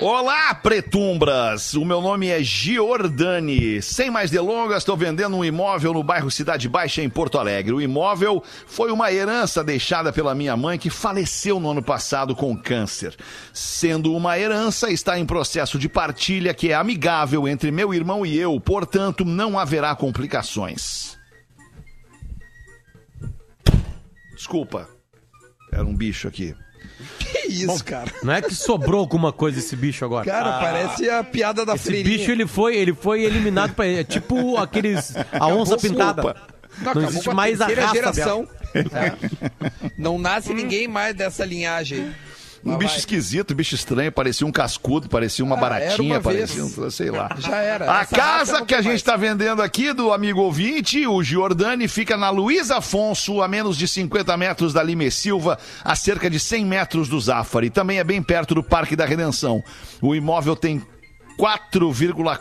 Speaker 3: Olá, pretumbras! O meu nome é Giordani. Sem mais delongas, estou vendendo um imóvel no bairro Cidade Baixa, em Porto Alegre. O imóvel foi uma herança deixada pela minha mãe, que faleceu no ano passado com câncer. Sendo uma herança, está em processo de partilha que é amigável entre meu irmão e eu, portanto, não haverá complicações. Desculpa, era um bicho aqui.
Speaker 5: Que isso, cara?
Speaker 6: Não é que sobrou alguma coisa esse bicho agora.
Speaker 5: Cara, parece a piada da
Speaker 6: Esse
Speaker 5: freirinha.
Speaker 6: bicho ele foi, ele foi eliminado pra, é tipo aqueles a onça pintada.
Speaker 3: Desculpa.
Speaker 6: Não,
Speaker 5: acabou
Speaker 6: existe
Speaker 5: com
Speaker 6: mais a
Speaker 5: terceira
Speaker 6: raça
Speaker 5: geração. É. Não nasce ninguém mais dessa linhagem.
Speaker 3: Um bicho
Speaker 5: vai.
Speaker 3: esquisito, bicho estranho, parecia um cascudo, parecia uma
Speaker 5: Ah,
Speaker 3: baratinha,
Speaker 5: uma
Speaker 3: parecia um, sei lá.
Speaker 5: Já era.
Speaker 3: A casa
Speaker 5: não
Speaker 3: que a gente está vendendo aqui do amigo ouvinte, o Giordani, fica na Luiz Afonso, a menos de 50 metros da Lime Silva, a cerca de 100 metros do Zafari. Também é bem perto do Parque da Redenção. O imóvel tem 4,4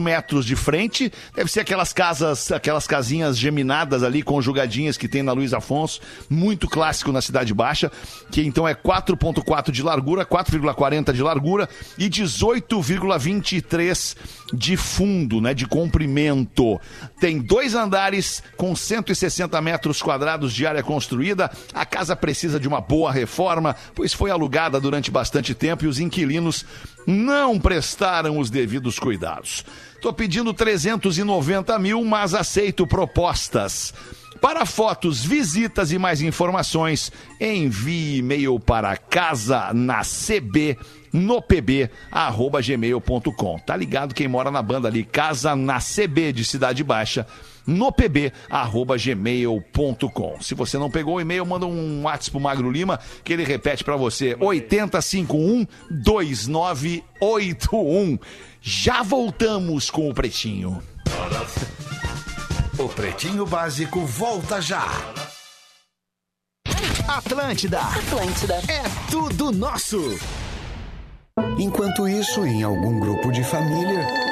Speaker 3: metros de frente. Deve ser aquelas casas, aquelas casinhas geminadas ali, conjugadinhas que tem na Luiz Afonso. Muito clássico na Cidade Baixa. Que então é 4,4 de largura, 4,40 de largura e 18,23 de fundo, né? De comprimento. Tem dois andares com 160 metros quadrados de área construída. A casa precisa de uma boa reforma, pois foi alugada durante bastante tempo e os inquilinos não prestaram os devidos cuidados. Tô pedindo 390 mil, mas aceito propostas. Para fotos, visitas e mais informações, envie e-mail para casa na CB no pb arroba gmail.com. Tá ligado quem mora na banda ali, casa na CB de Cidade Baixa no pb arroba gmail.com. Se você não pegou o e-mail, manda um WhatsApp pro Magro Lima que ele repete para você 8051 2981. Já voltamos com o Pretinho.
Speaker 1: O Pretinho Básico volta já.
Speaker 2: Atlântida. Atlântida. É tudo nosso.
Speaker 10: Enquanto isso, em algum grupo de família.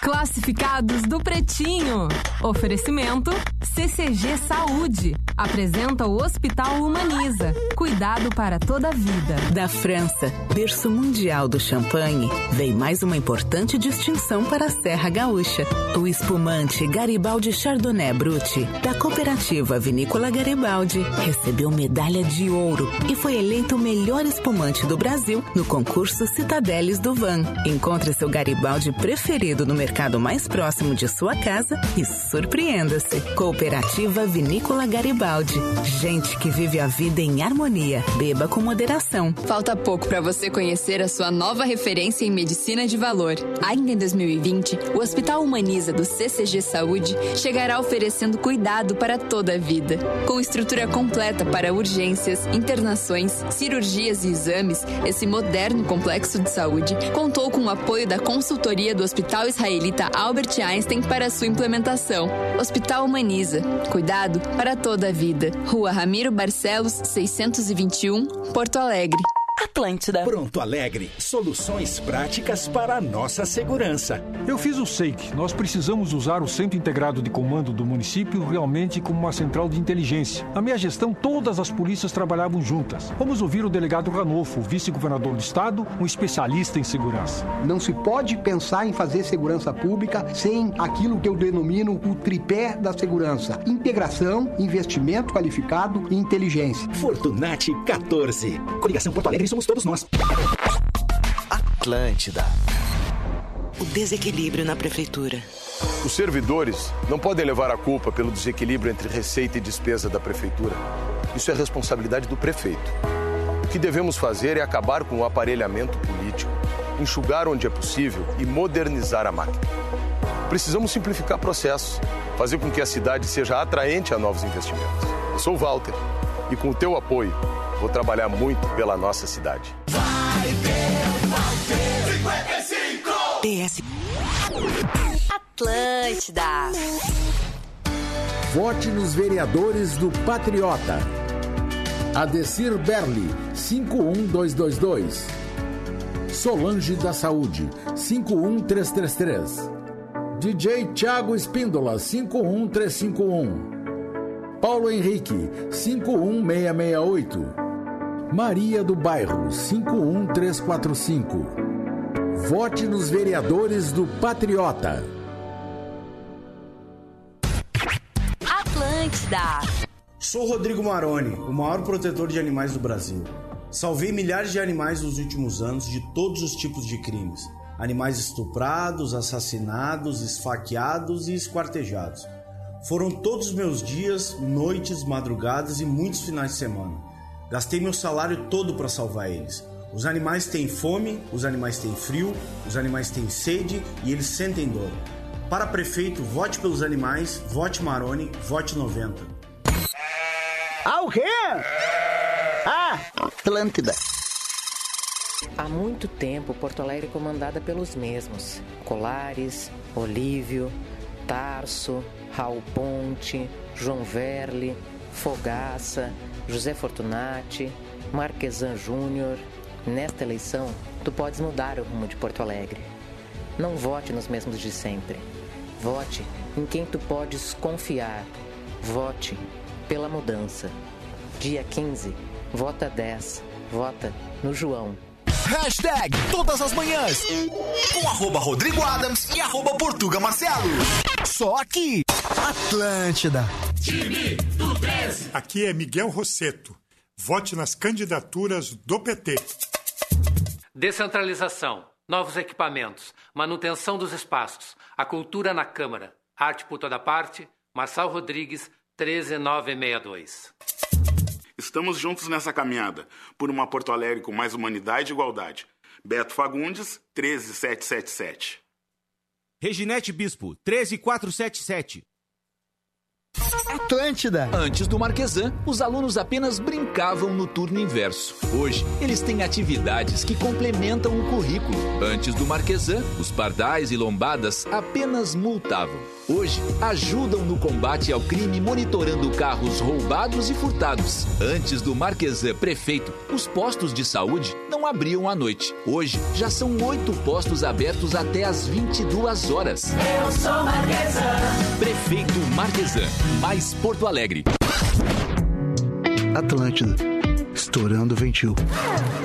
Speaker 11: Classificados do Pretinho. Oferecimento CCG Saúde. Apresenta o Hospital Humaniza. Cuidado para toda a vida.
Speaker 12: Da França, berço mundial do champanhe, vem mais uma importante distinção para a Serra Gaúcha. O espumante Garibaldi Chardonnay Brut, da cooperativa Vinícola Garibaldi, recebeu medalha de ouro e foi eleito o melhor espumante do Brasil no concurso Citadeles do Van. Encontre seu Garibaldi preferido no mercado mais próximo de sua casa e surpreenda-se. Cooperativa Vinícola Garibaldi. Gente que vive a vida em harmonia. Beba com moderação.
Speaker 13: Falta pouco para você conhecer a sua nova referência em medicina de valor. Ainda em 2020, o Hospital Humaniza do CCG Saúde chegará oferecendo cuidado para toda a vida. Com estrutura completa para urgências, internações, cirurgias e exames, esse moderno complexo de saúde contou com o apoio da consultoria do Hospital Israelita Albert Einstein para sua implementação. Hospital Humaniza. Cuidado para toda a vida. Rua Ramiro Barcelos, 621, Porto Alegre.
Speaker 14: Atlântida.
Speaker 15: Pronto Alegre, soluções práticas para a nossa segurança.
Speaker 16: Eu fiz o SEIC. Nós precisamos usar o Centro Integrado de Comando do município realmente como uma central de inteligência. Na minha gestão, todas as polícias trabalhavam juntas. Vamos ouvir o delegado Ranolfo, vice-governador do estado, um especialista em segurança.
Speaker 17: Não se pode pensar em fazer segurança pública sem aquilo que eu denomino o tripé da segurança: integração, investimento qualificado e inteligência.
Speaker 15: Fortunati 14. Coligação Porto Alegre somos todos nós.
Speaker 18: Atlântida.
Speaker 19: O desequilíbrio na prefeitura.
Speaker 20: Os servidores não podem levar a culpa pelo desequilíbrio entre receita e despesa da prefeitura. Isso é responsabilidade do prefeito. O que devemos fazer é acabar com o aparelhamento político, enxugar onde é possível e modernizar a máquina. Precisamos simplificar processos, fazer com que a cidade seja atraente a novos investimentos. Eu sou o Walter e com o teu apoio vou trabalhar muito pela nossa cidade.
Speaker 19: PS.
Speaker 21: Atlântida.
Speaker 22: Vote nos vereadores do Patriota. Adecir Berli, 51222. Solange da Saúde, 51333. DJ Thiago Espíndola, 51351. Paulo Henrique, 51668. Maria do Bairro, 51345. Vote nos vereadores do Patriota.
Speaker 21: Atlântida.
Speaker 23: Sou Rodrigo Maroni, o maior protetor de animais do Brasil. Salvei milhares de animais nos últimos anos de todos os tipos de crimes: animais estuprados, assassinados, esfaqueados e esquartejados. Foram todos meus dias, noites, madrugadas e muitos finais de semana. Gastei meu salário todo para salvar eles. Os animais têm fome, os animais têm frio, os animais têm sede e eles sentem dor. Para prefeito, vote pelos animais, vote Maroni, vote 90.
Speaker 24: Ah, o quê? Ah, Atlântida.
Speaker 25: Há muito tempo, Porto Alegre é comandada pelos mesmos: Colares, Olívio, Tarso, Raul Ponte, João Verle, Fogaça, José Fortunati, Marquesan Júnior. Nesta eleição, tu podes mudar o rumo de Porto Alegre. Não vote nos mesmos de sempre. Vote em quem tu podes confiar. Vote pela mudança. Dia 15, vota 10. Vota no João.
Speaker 2: Hashtag todas as manhãs. Com arroba Rodrigo Adams e arroba Portuga Marcelo. Só aqui. Atlântida.
Speaker 26: Time do 13. Aqui é Miguel Rosseto. Vote nas candidaturas do PT.
Speaker 27: Descentralização, novos equipamentos, manutenção dos espaços, a cultura na Câmara. Arte por toda parte, Marçal Rodrigues, 13962.
Speaker 28: Estamos juntos nessa caminhada por uma Porto Alegre com mais humanidade e igualdade. Beto Fagundes, 13777.
Speaker 29: Reginete Bispo, 13477.
Speaker 2: Atlântida.
Speaker 30: Antes do Marquesan, os alunos apenas brincavam no turno inverso. Hoje, eles têm atividades que complementam o currículo. Antes do Marquesan, os pardais e lombadas apenas multavam. Hoje, ajudam no combate ao crime monitorando carros roubados e furtados. Antes do Marquesan prefeito, os postos de saúde não abriam à noite. Hoje, já são oito postos abertos até às 22 horas.
Speaker 7: Eu sou Marquesan.
Speaker 30: Prefeito Marquesan, mais Porto Alegre.
Speaker 31: Atlântida. Estourando o ventil.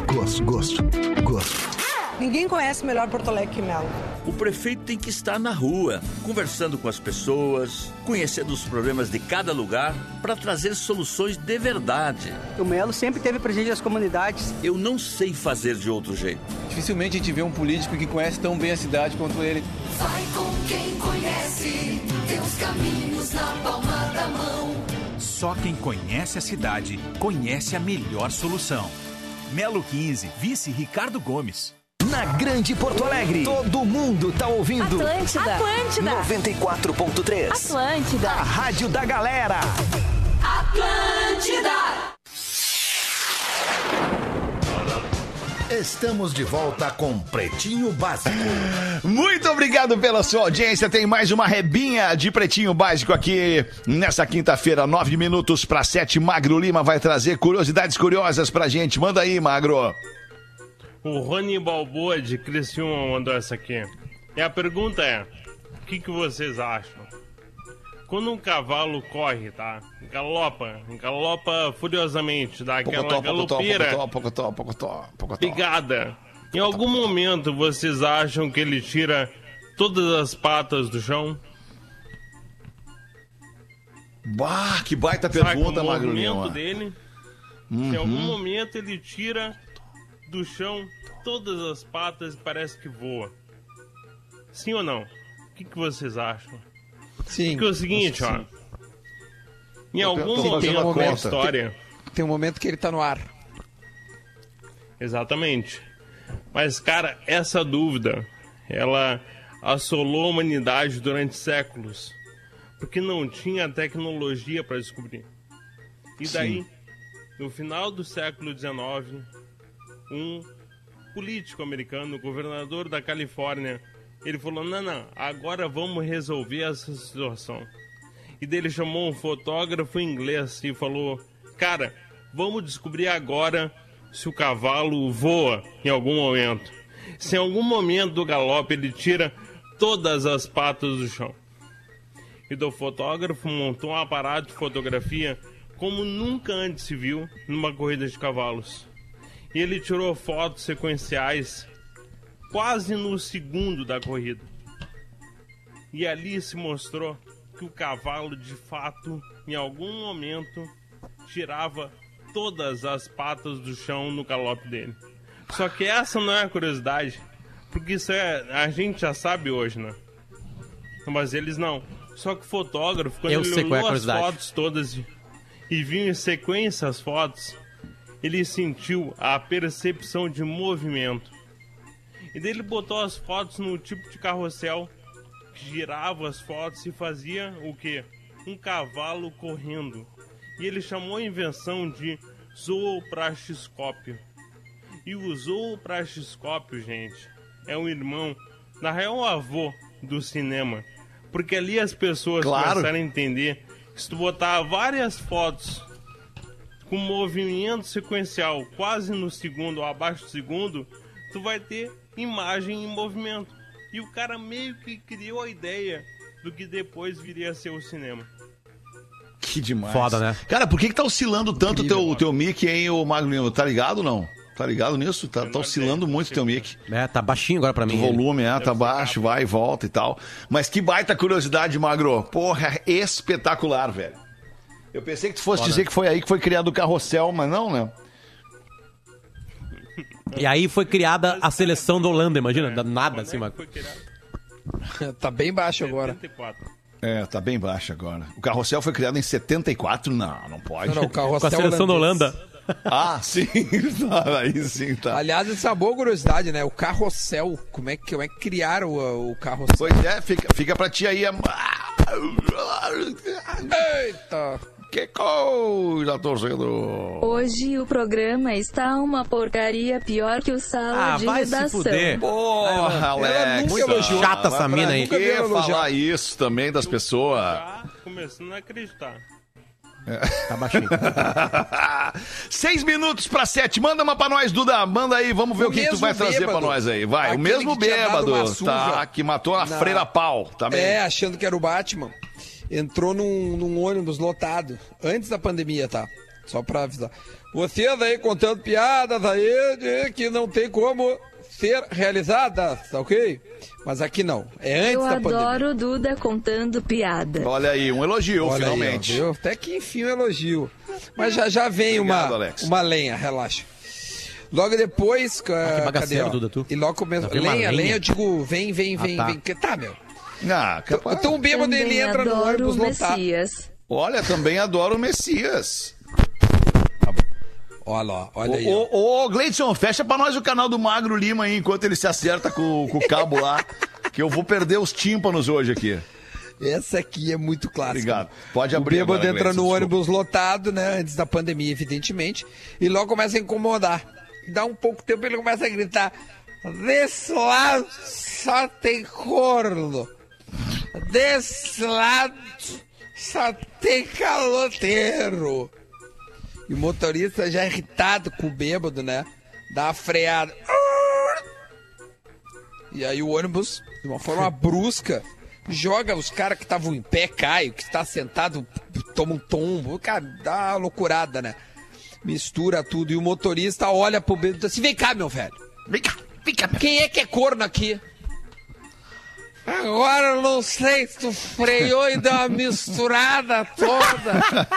Speaker 31: Gosto, gosto, gosto.
Speaker 32: Ninguém conhece melhor Porto Alegre que Melo.
Speaker 33: O prefeito tem que estar na rua, conversando com as pessoas, conhecendo os problemas de cada lugar para trazer soluções de verdade.
Speaker 32: O Melo sempre teve presente nas comunidades.
Speaker 33: Eu não sei fazer de outro jeito.
Speaker 20: Dificilmente a gente vê um político que conhece tão bem a cidade quanto ele.
Speaker 7: Vai com quem conhece, tem os caminhos na palma da mão.
Speaker 34: Só quem conhece a cidade conhece a melhor solução. Melo 15, vice Ricardo Gomes.
Speaker 2: Na Grande Porto Alegre, todo mundo tá ouvindo.
Speaker 35: Atlântida. Atlântida.
Speaker 2: 94.3.
Speaker 35: Atlântida.
Speaker 2: A rádio da galera.
Speaker 7: Atlântida.
Speaker 36: Estamos de volta com Pretinho Básico.
Speaker 3: Muito obrigado pela sua audiência. Tem mais uma rebinha de Pretinho Básico aqui nessa quinta-feira, nove minutos para sete. Magro Lima vai trazer curiosidades curiosas pra gente. Manda aí, Magro.
Speaker 14: O Rony Balboa de Criciúma mandou essa aqui. E a pergunta é: o que, que vocês acham? Quando um cavalo corre, tá? Galopa, galopa furiosamente, dá aquela
Speaker 3: Pocotó,
Speaker 14: galopeira
Speaker 3: pocotó, pocotó, pocotó,
Speaker 14: pigada. Em algum momento vocês acham que ele tira todas as patas do chão?
Speaker 3: Bah, que baita pergunta,
Speaker 14: o
Speaker 3: Magro
Speaker 14: movimento
Speaker 3: Lima.
Speaker 14: dele,
Speaker 3: Uhum.
Speaker 14: em algum momento ele tira do chão todas as patas e parece que voa. Sim ou não? O que, que vocês acham?
Speaker 5: Sim.
Speaker 14: Porque é o seguinte, ó. Em
Speaker 5: Eu
Speaker 14: algum momento da história.
Speaker 5: Tem, tem um momento que ele tá no ar.
Speaker 14: Exatamente. Mas, cara, essa dúvida, ela assolou a humanidade durante séculos. Porque não tinha tecnologia para descobrir. E daí,
Speaker 5: Sim.
Speaker 14: no final do século XIX, um político americano, governador da Califórnia, ele falou: não, não, agora vamos resolver essa situação. E daí ele chamou um fotógrafo inglês e falou: cara, vamos descobrir agora se o cavalo voa em algum momento. Se em algum momento do galope ele tira todas as patas do chão. E do fotógrafo montou um aparato de fotografia como nunca antes se viu numa corrida de cavalos. E ele tirou fotos sequenciais quase no segundo da corrida. E ali se mostrou que o cavalo de fato, em algum momento, tirava todas as patas do chão no galope dele. Só que essa não é a curiosidade, porque isso é a gente já sabe hoje, né? Mas eles não. Só que o fotógrafo, quando
Speaker 6: Eu
Speaker 14: ele
Speaker 6: é
Speaker 14: olhou as
Speaker 6: curiosidade.
Speaker 14: fotos todas e- e viu em sequência as fotos, ele sentiu a percepção de movimento. E daí ele botou as fotos no tipo de carrossel que girava as fotos e fazia o que? Um cavalo correndo. E ele chamou a invenção de zooprastiscópio. E o zooprastiscópio, gente, é um irmão, na real, um avô do cinema. Porque ali as pessoas
Speaker 3: Claro.
Speaker 14: começaram a entender que se tu botar várias fotos com movimento sequencial quase no segundo ou abaixo do segundo, tu vai ter imagem em movimento. E o cara meio que criou a ideia do que depois viria a ser o cinema.
Speaker 3: Que demais.
Speaker 6: Foda, né?
Speaker 3: Cara, por que que tá oscilando tanto o teu, o teu mic, hein, ô Magro Lima? Tá ligado ou não? Tá ligado nisso? Tá, tá oscilando muito o teu mic.
Speaker 6: É, tá baixinho agora pra
Speaker 3: O
Speaker 6: mim.
Speaker 3: volume, é, tá baixo, vai e volta e tal. Mas que baita curiosidade, Magro. Porra, espetacular, velho. Eu pensei que tu fosse
Speaker 6: Foda.
Speaker 3: dizer que foi aí que foi criado o carrossel, mas não, né?
Speaker 6: E aí foi criada a seleção da Holanda, imagina, da nada assim, mas...
Speaker 5: tá bem baixo agora.
Speaker 3: É, tá bem baixo agora. O carrossel foi criado em 74? Não, não pode.
Speaker 5: Não, não, o carrossel
Speaker 6: Com a seleção da
Speaker 5: holandês.
Speaker 6: Holanda.
Speaker 3: Ah, sim. Tá, aí sim, tá.
Speaker 5: Aliás, essa é uma boa curiosidade, né? O carrossel. Como é que, como é que criaram o, o carrossel?
Speaker 3: Pois é, fica, fica pra ti aí a,
Speaker 5: Eita!
Speaker 3: Que coisa, torcedor!
Speaker 35: Hoje o programa está uma porcaria pior que o sala
Speaker 6: Ah,
Speaker 35: de
Speaker 6: vai se
Speaker 35: redação.
Speaker 6: fuder.
Speaker 3: Porra, Alex.
Speaker 6: nunca elogiou. Chata essa mina aí.
Speaker 3: Por que falar isso também das pessoas?
Speaker 14: Tá começando a acreditar.
Speaker 6: Tá baixinho.
Speaker 3: Seis minutos pra sete. Manda uma pra nós, Duda. Manda aí, vamos ver o,
Speaker 5: O
Speaker 3: que, que tu
Speaker 5: mesmo
Speaker 3: vai trazer
Speaker 5: bêbado.
Speaker 3: pra nós aí. Vai, o
Speaker 5: Aquele
Speaker 3: mesmo
Speaker 5: que tinha dado
Speaker 3: bêbado, tá? Que matou a
Speaker 5: na-
Speaker 3: freira pau, tá bem?
Speaker 5: É, achando que era o Batman. Entrou num, num ônibus lotado. Antes da pandemia, tá? Só pra avisar. Vocês aí contando piadas aí de que não tem como ser realizadas, tá ok? Mas aqui não. É antes
Speaker 35: Eu
Speaker 5: da pandemia.
Speaker 35: adoro o Duda contando piada.
Speaker 3: Olha aí, um elogio,
Speaker 5: Olha aí, ó,
Speaker 3: finalmente.
Speaker 5: viu? Até que enfim um elogio. Mas já já vem
Speaker 3: Obrigado,
Speaker 5: uma,
Speaker 3: Alex.
Speaker 5: uma lenha, relaxa. Logo depois.
Speaker 6: Ah, que
Speaker 5: cadê, ó?
Speaker 6: Duda, tu.
Speaker 5: E logo começa.
Speaker 6: Tá
Speaker 5: Lenha,
Speaker 6: lenha?
Speaker 5: lenha, eu digo, vem, vem,
Speaker 6: Ah,
Speaker 5: vem,
Speaker 6: tá.
Speaker 5: vem. Que tá, meu.
Speaker 3: Ah, capaz.
Speaker 5: Então o bêbado
Speaker 35: Também
Speaker 5: ele entra no ônibus
Speaker 35: o
Speaker 5: lotado.
Speaker 35: Messias.
Speaker 3: Olha, também adoro o Messias.
Speaker 5: Olha lá, olha aí.
Speaker 3: Ô, ô, ô, Gleidson, fecha pra nós o canal do Magro Lima aí, enquanto ele se acerta com, com o cabo lá, que eu vou perder os tímpanos hoje aqui.
Speaker 5: Essa aqui é muito clássica.
Speaker 3: Obrigado. Pode
Speaker 5: O
Speaker 3: abrir
Speaker 5: bêbado
Speaker 3: agora,
Speaker 5: entra
Speaker 3: Gleidson,
Speaker 5: no
Speaker 3: desculpa.
Speaker 5: ônibus lotado, né? Antes da pandemia, evidentemente. E logo começa a incomodar. Dá um pouco tempo ele começa a gritar: Desse lado só tem corno. Desse lado só tem caloteiro. E o motorista já irritado com o bêbado, né? Dá uma freada. E aí o ônibus, de uma forma brusca, joga os caras que estavam em pé, cai, o que está sentado toma um tombo. Cara, dá uma loucurada, né? Mistura tudo. E o motorista olha pro bêbado e diz assim: vem cá, meu velho.
Speaker 3: Vem cá, vem cá.
Speaker 5: Quem é que é corno aqui? Agora eu não sei se tu freou e deu uma misturada toda.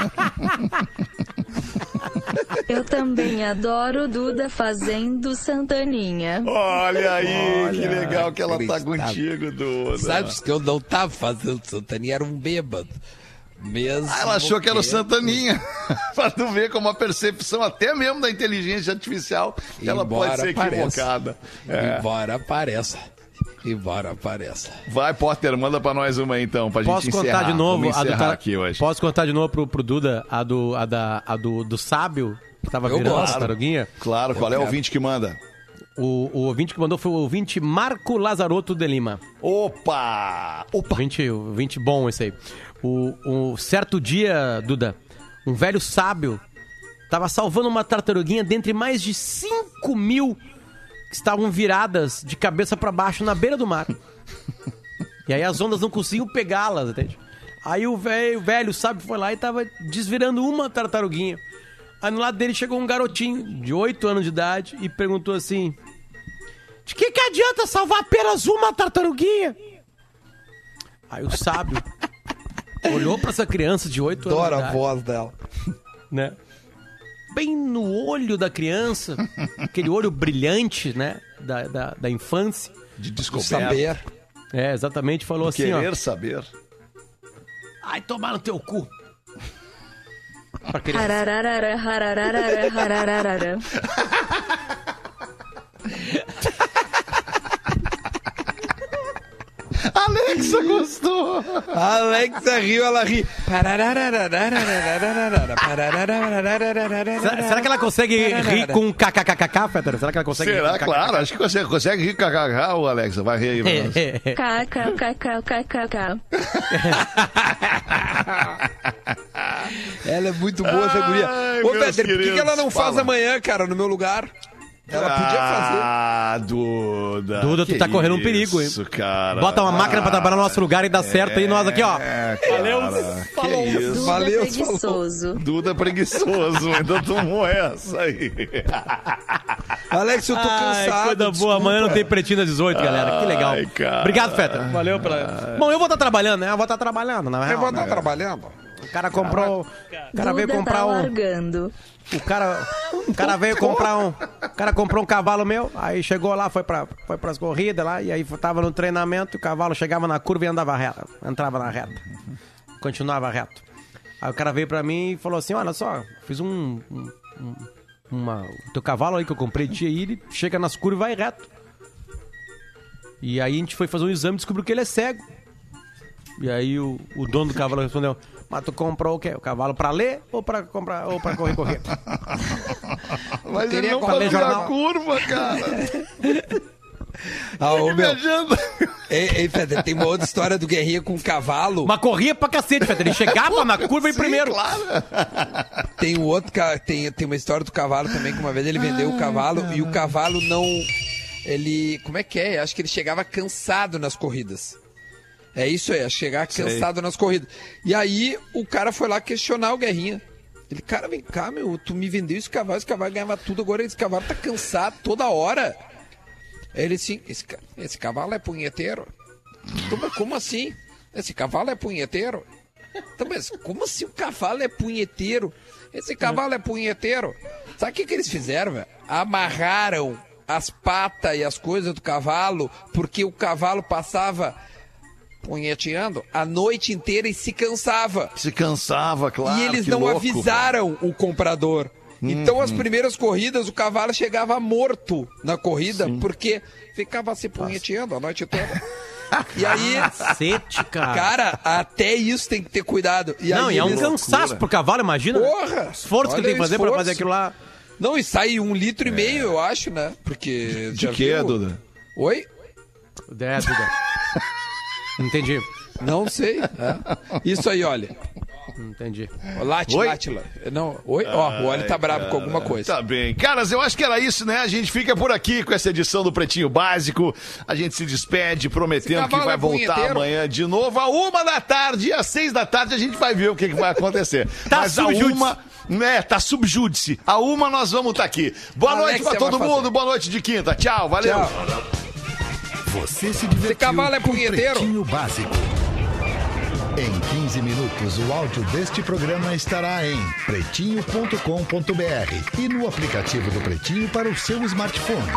Speaker 35: Eu também adoro o Duda fazendo Santaninha.
Speaker 3: Olha aí,
Speaker 5: Olha,
Speaker 3: que legal que ela tá contigo, Duda.
Speaker 5: Sabe que eu não tava fazendo Santaninha, era um bêbado. Mesmo
Speaker 3: Ah, ela achou que era o Santaninha. pra tu ver como a percepção, até mesmo da inteligência artificial, ela pode ser equivocada. É.
Speaker 5: Embora pareça. Embora pareça.
Speaker 3: Vai, Potter, manda pra nós uma então, pra
Speaker 6: Posso
Speaker 3: gente
Speaker 6: contar
Speaker 3: encerrar.
Speaker 6: de novo
Speaker 3: Vamos
Speaker 6: a do, ta-
Speaker 3: aqui hoje.
Speaker 6: Posso contar de novo pro, pro Duda a do, a da, a do, do sábio que tava
Speaker 3: Eu
Speaker 6: virando
Speaker 3: gosto.
Speaker 6: a tartaruguinha?
Speaker 3: Claro, qual é o
Speaker 6: quero.
Speaker 3: ouvinte que manda?
Speaker 6: O, o ouvinte que mandou foi o ouvinte Marco Lazarotto de Lima.
Speaker 3: Opa! Opa!
Speaker 6: Ouvinte, ouvinte bom esse aí. O, o certo dia, Duda, um velho sábio tava salvando uma tartaruguinha dentre mais de 5 mil que estavam viradas de cabeça pra baixo na beira do mar. E aí as ondas não conseguiam pegá-las, entende? Aí o velho, velho sábio foi lá e tava desvirando uma tartaruguinha. Aí no lado dele chegou um garotinho de 8 anos de idade e perguntou assim: De que, que adianta salvar apenas uma tartaruguinha? Aí o sábio olhou pra essa criança de 8 anos.
Speaker 5: Adoro a voz dela.
Speaker 6: Né? Bem no olho da criança, aquele olho brilhante, né? Da, da, da infância.
Speaker 3: De
Speaker 5: saber.
Speaker 6: É, exatamente, falou assim, ó.
Speaker 3: Querer saber.
Speaker 6: Ai, tomar no teu cu. Pra criança.
Speaker 3: Alexa!
Speaker 5: A Alexa riu, ela ri.
Speaker 6: Será, será que ela consegue rir com kkkk, Peter? Será que ela consegue
Speaker 3: Será?
Speaker 6: rir com
Speaker 3: Claro, acho que você consegue rir kkk, ô Alexa. Vai rir aí.
Speaker 35: KKKKKK.
Speaker 5: Ela é muito boa, essa guria.
Speaker 3: Ai,
Speaker 5: Ô, Peter, por que, ela não faz amanhã, cara, no meu lugar? Ela podia fazer.
Speaker 3: Ah, Duda.
Speaker 6: Duda, tu tá correndo um perigo, hein?
Speaker 3: Isso, cara.
Speaker 6: Bota uma máquina pra trabalhar no nosso lugar e dá certo aí, nós aqui, ó.
Speaker 3: É.
Speaker 6: Valeu.
Speaker 3: Que isso.
Speaker 35: Duda
Speaker 5: Valeu,
Speaker 35: preguiçoso.
Speaker 3: Duda preguiçoso, ainda tomou essa aí.
Speaker 5: Alex, eu tô
Speaker 6: Ai,
Speaker 5: cansado.
Speaker 6: coisa boa. Amanhã não tem pretinho às 18, galera. Que legal.
Speaker 3: Ai, cara.
Speaker 6: Obrigado, Feta. Valeu pela. Bom, eu vou estar trabalhando, né? Eu vou estar trabalhando, na
Speaker 5: Eu
Speaker 6: real.
Speaker 5: vou estar trabalhando.
Speaker 6: O cara comprou. O cara veio
Speaker 35: Duda
Speaker 6: comprar
Speaker 35: tá
Speaker 6: um.
Speaker 35: largando.
Speaker 6: O cara, o cara veio comprar um. O cara comprou um cavalo meu, aí chegou lá, foi, pra, foi pras corridas lá, e aí tava no treinamento, o cavalo chegava na curva e andava reto. Entrava na reta. Continuava reto. Aí o cara veio pra mim e falou assim: olha só, fiz um. um- um- uma, o teu cavalo aí que eu comprei de ti aí, ele chega nas curvas e vai reto. E aí a gente foi fazer um exame e descobriu que ele é cego. E aí o, o dono do cavalo respondeu: Mas tu comprou o quê? O cavalo pra ler ou pra comprar ou pra correr correr?
Speaker 3: Mas ele
Speaker 5: Queria
Speaker 3: não fazia
Speaker 5: jornal.
Speaker 3: a curva, cara.
Speaker 5: Ah, ô, meu.
Speaker 3: Viajando.
Speaker 5: Ei, ei, Feder, tem uma outra história do Guerrinha com um cavalo.
Speaker 6: Mas corria pra cacete, Fetter. Ele chegava na curva em primeiro.
Speaker 5: Tem um outro tem, tem uma história do cavalo também, que uma vez ele vendeu o cavalo e o cavalo não. Ele. Como é que é? Acho que ele chegava cansado nas corridas. É isso aí, chegar
Speaker 3: Sei.
Speaker 5: cansado nas corridas. E aí o cara foi lá questionar o Guerrinha. Ele, cara, vem cá, meu, tu me vendeu esse cavalo, esse cavalo ganhava tudo, agora esse cavalo tá cansado toda hora. Aí Ele sim, esse, esse cavalo é punheteiro. Tu, mas como assim? Esse cavalo é punheteiro? Então, mas como assim o cavalo é punheteiro? Esse cavalo é punheteiro. Sabe o que, que eles fizeram, velho? Amarraram as patas e as coisas do cavalo, porque o cavalo passava punheteando a noite inteira e se cansava.
Speaker 3: Se cansava, claro.
Speaker 5: e eles
Speaker 3: que
Speaker 5: não
Speaker 3: louco,
Speaker 5: avisaram o comprador. Então, as primeiras corridas, o cavalo chegava morto na corrida, porque ficava se punheteando a noite toda. E aí,
Speaker 6: Cacete, cara.
Speaker 5: cara, até isso tem que ter cuidado. E
Speaker 6: não,
Speaker 5: aí
Speaker 6: e é um
Speaker 5: eles-
Speaker 6: cansaço pro cavalo, imagina.
Speaker 5: Porra!
Speaker 6: Esforço que ele tem que fazer pra fazer aquilo lá.
Speaker 5: Não, e sai um litro e meio, eu acho, né? Porque.
Speaker 3: De
Speaker 5: já
Speaker 3: quê,
Speaker 5: viu?
Speaker 3: Duda?
Speaker 5: Oi?
Speaker 6: É, Duda. Entendi.
Speaker 5: Não sei. é. Isso aí, olha.
Speaker 6: Entendi.
Speaker 5: Late,
Speaker 3: Oi?
Speaker 5: Látila. Não, oi? Ó, o Oli tá bravo com alguma coisa.
Speaker 3: Tá bem. Caras, eu acho que era isso, né? A gente fica por aqui com essa edição do Pretinho Básico. A gente se despede, prometendo que vai
Speaker 5: é
Speaker 3: voltar amanhã de novo, a uma da tarde e às seis da tarde a gente vai ver o que, que vai acontecer.
Speaker 6: Tá
Speaker 3: Mas a
Speaker 6: subjúdice.
Speaker 3: uma. Né, tá subjúdice. A uma nós vamos estar aqui. Boa
Speaker 5: Alexia
Speaker 3: noite pra todo mundo, boa noite de quinta. Tchau, valeu.
Speaker 5: Tchau.
Speaker 2: Você se divertiu
Speaker 5: Esse cavalo é
Speaker 2: com
Speaker 5: punheteiro?
Speaker 2: Pretinho Básico. Em 15 minutos, o áudio deste programa estará em pretinho.com.br e no aplicativo do Pretinho para o seu smartphone.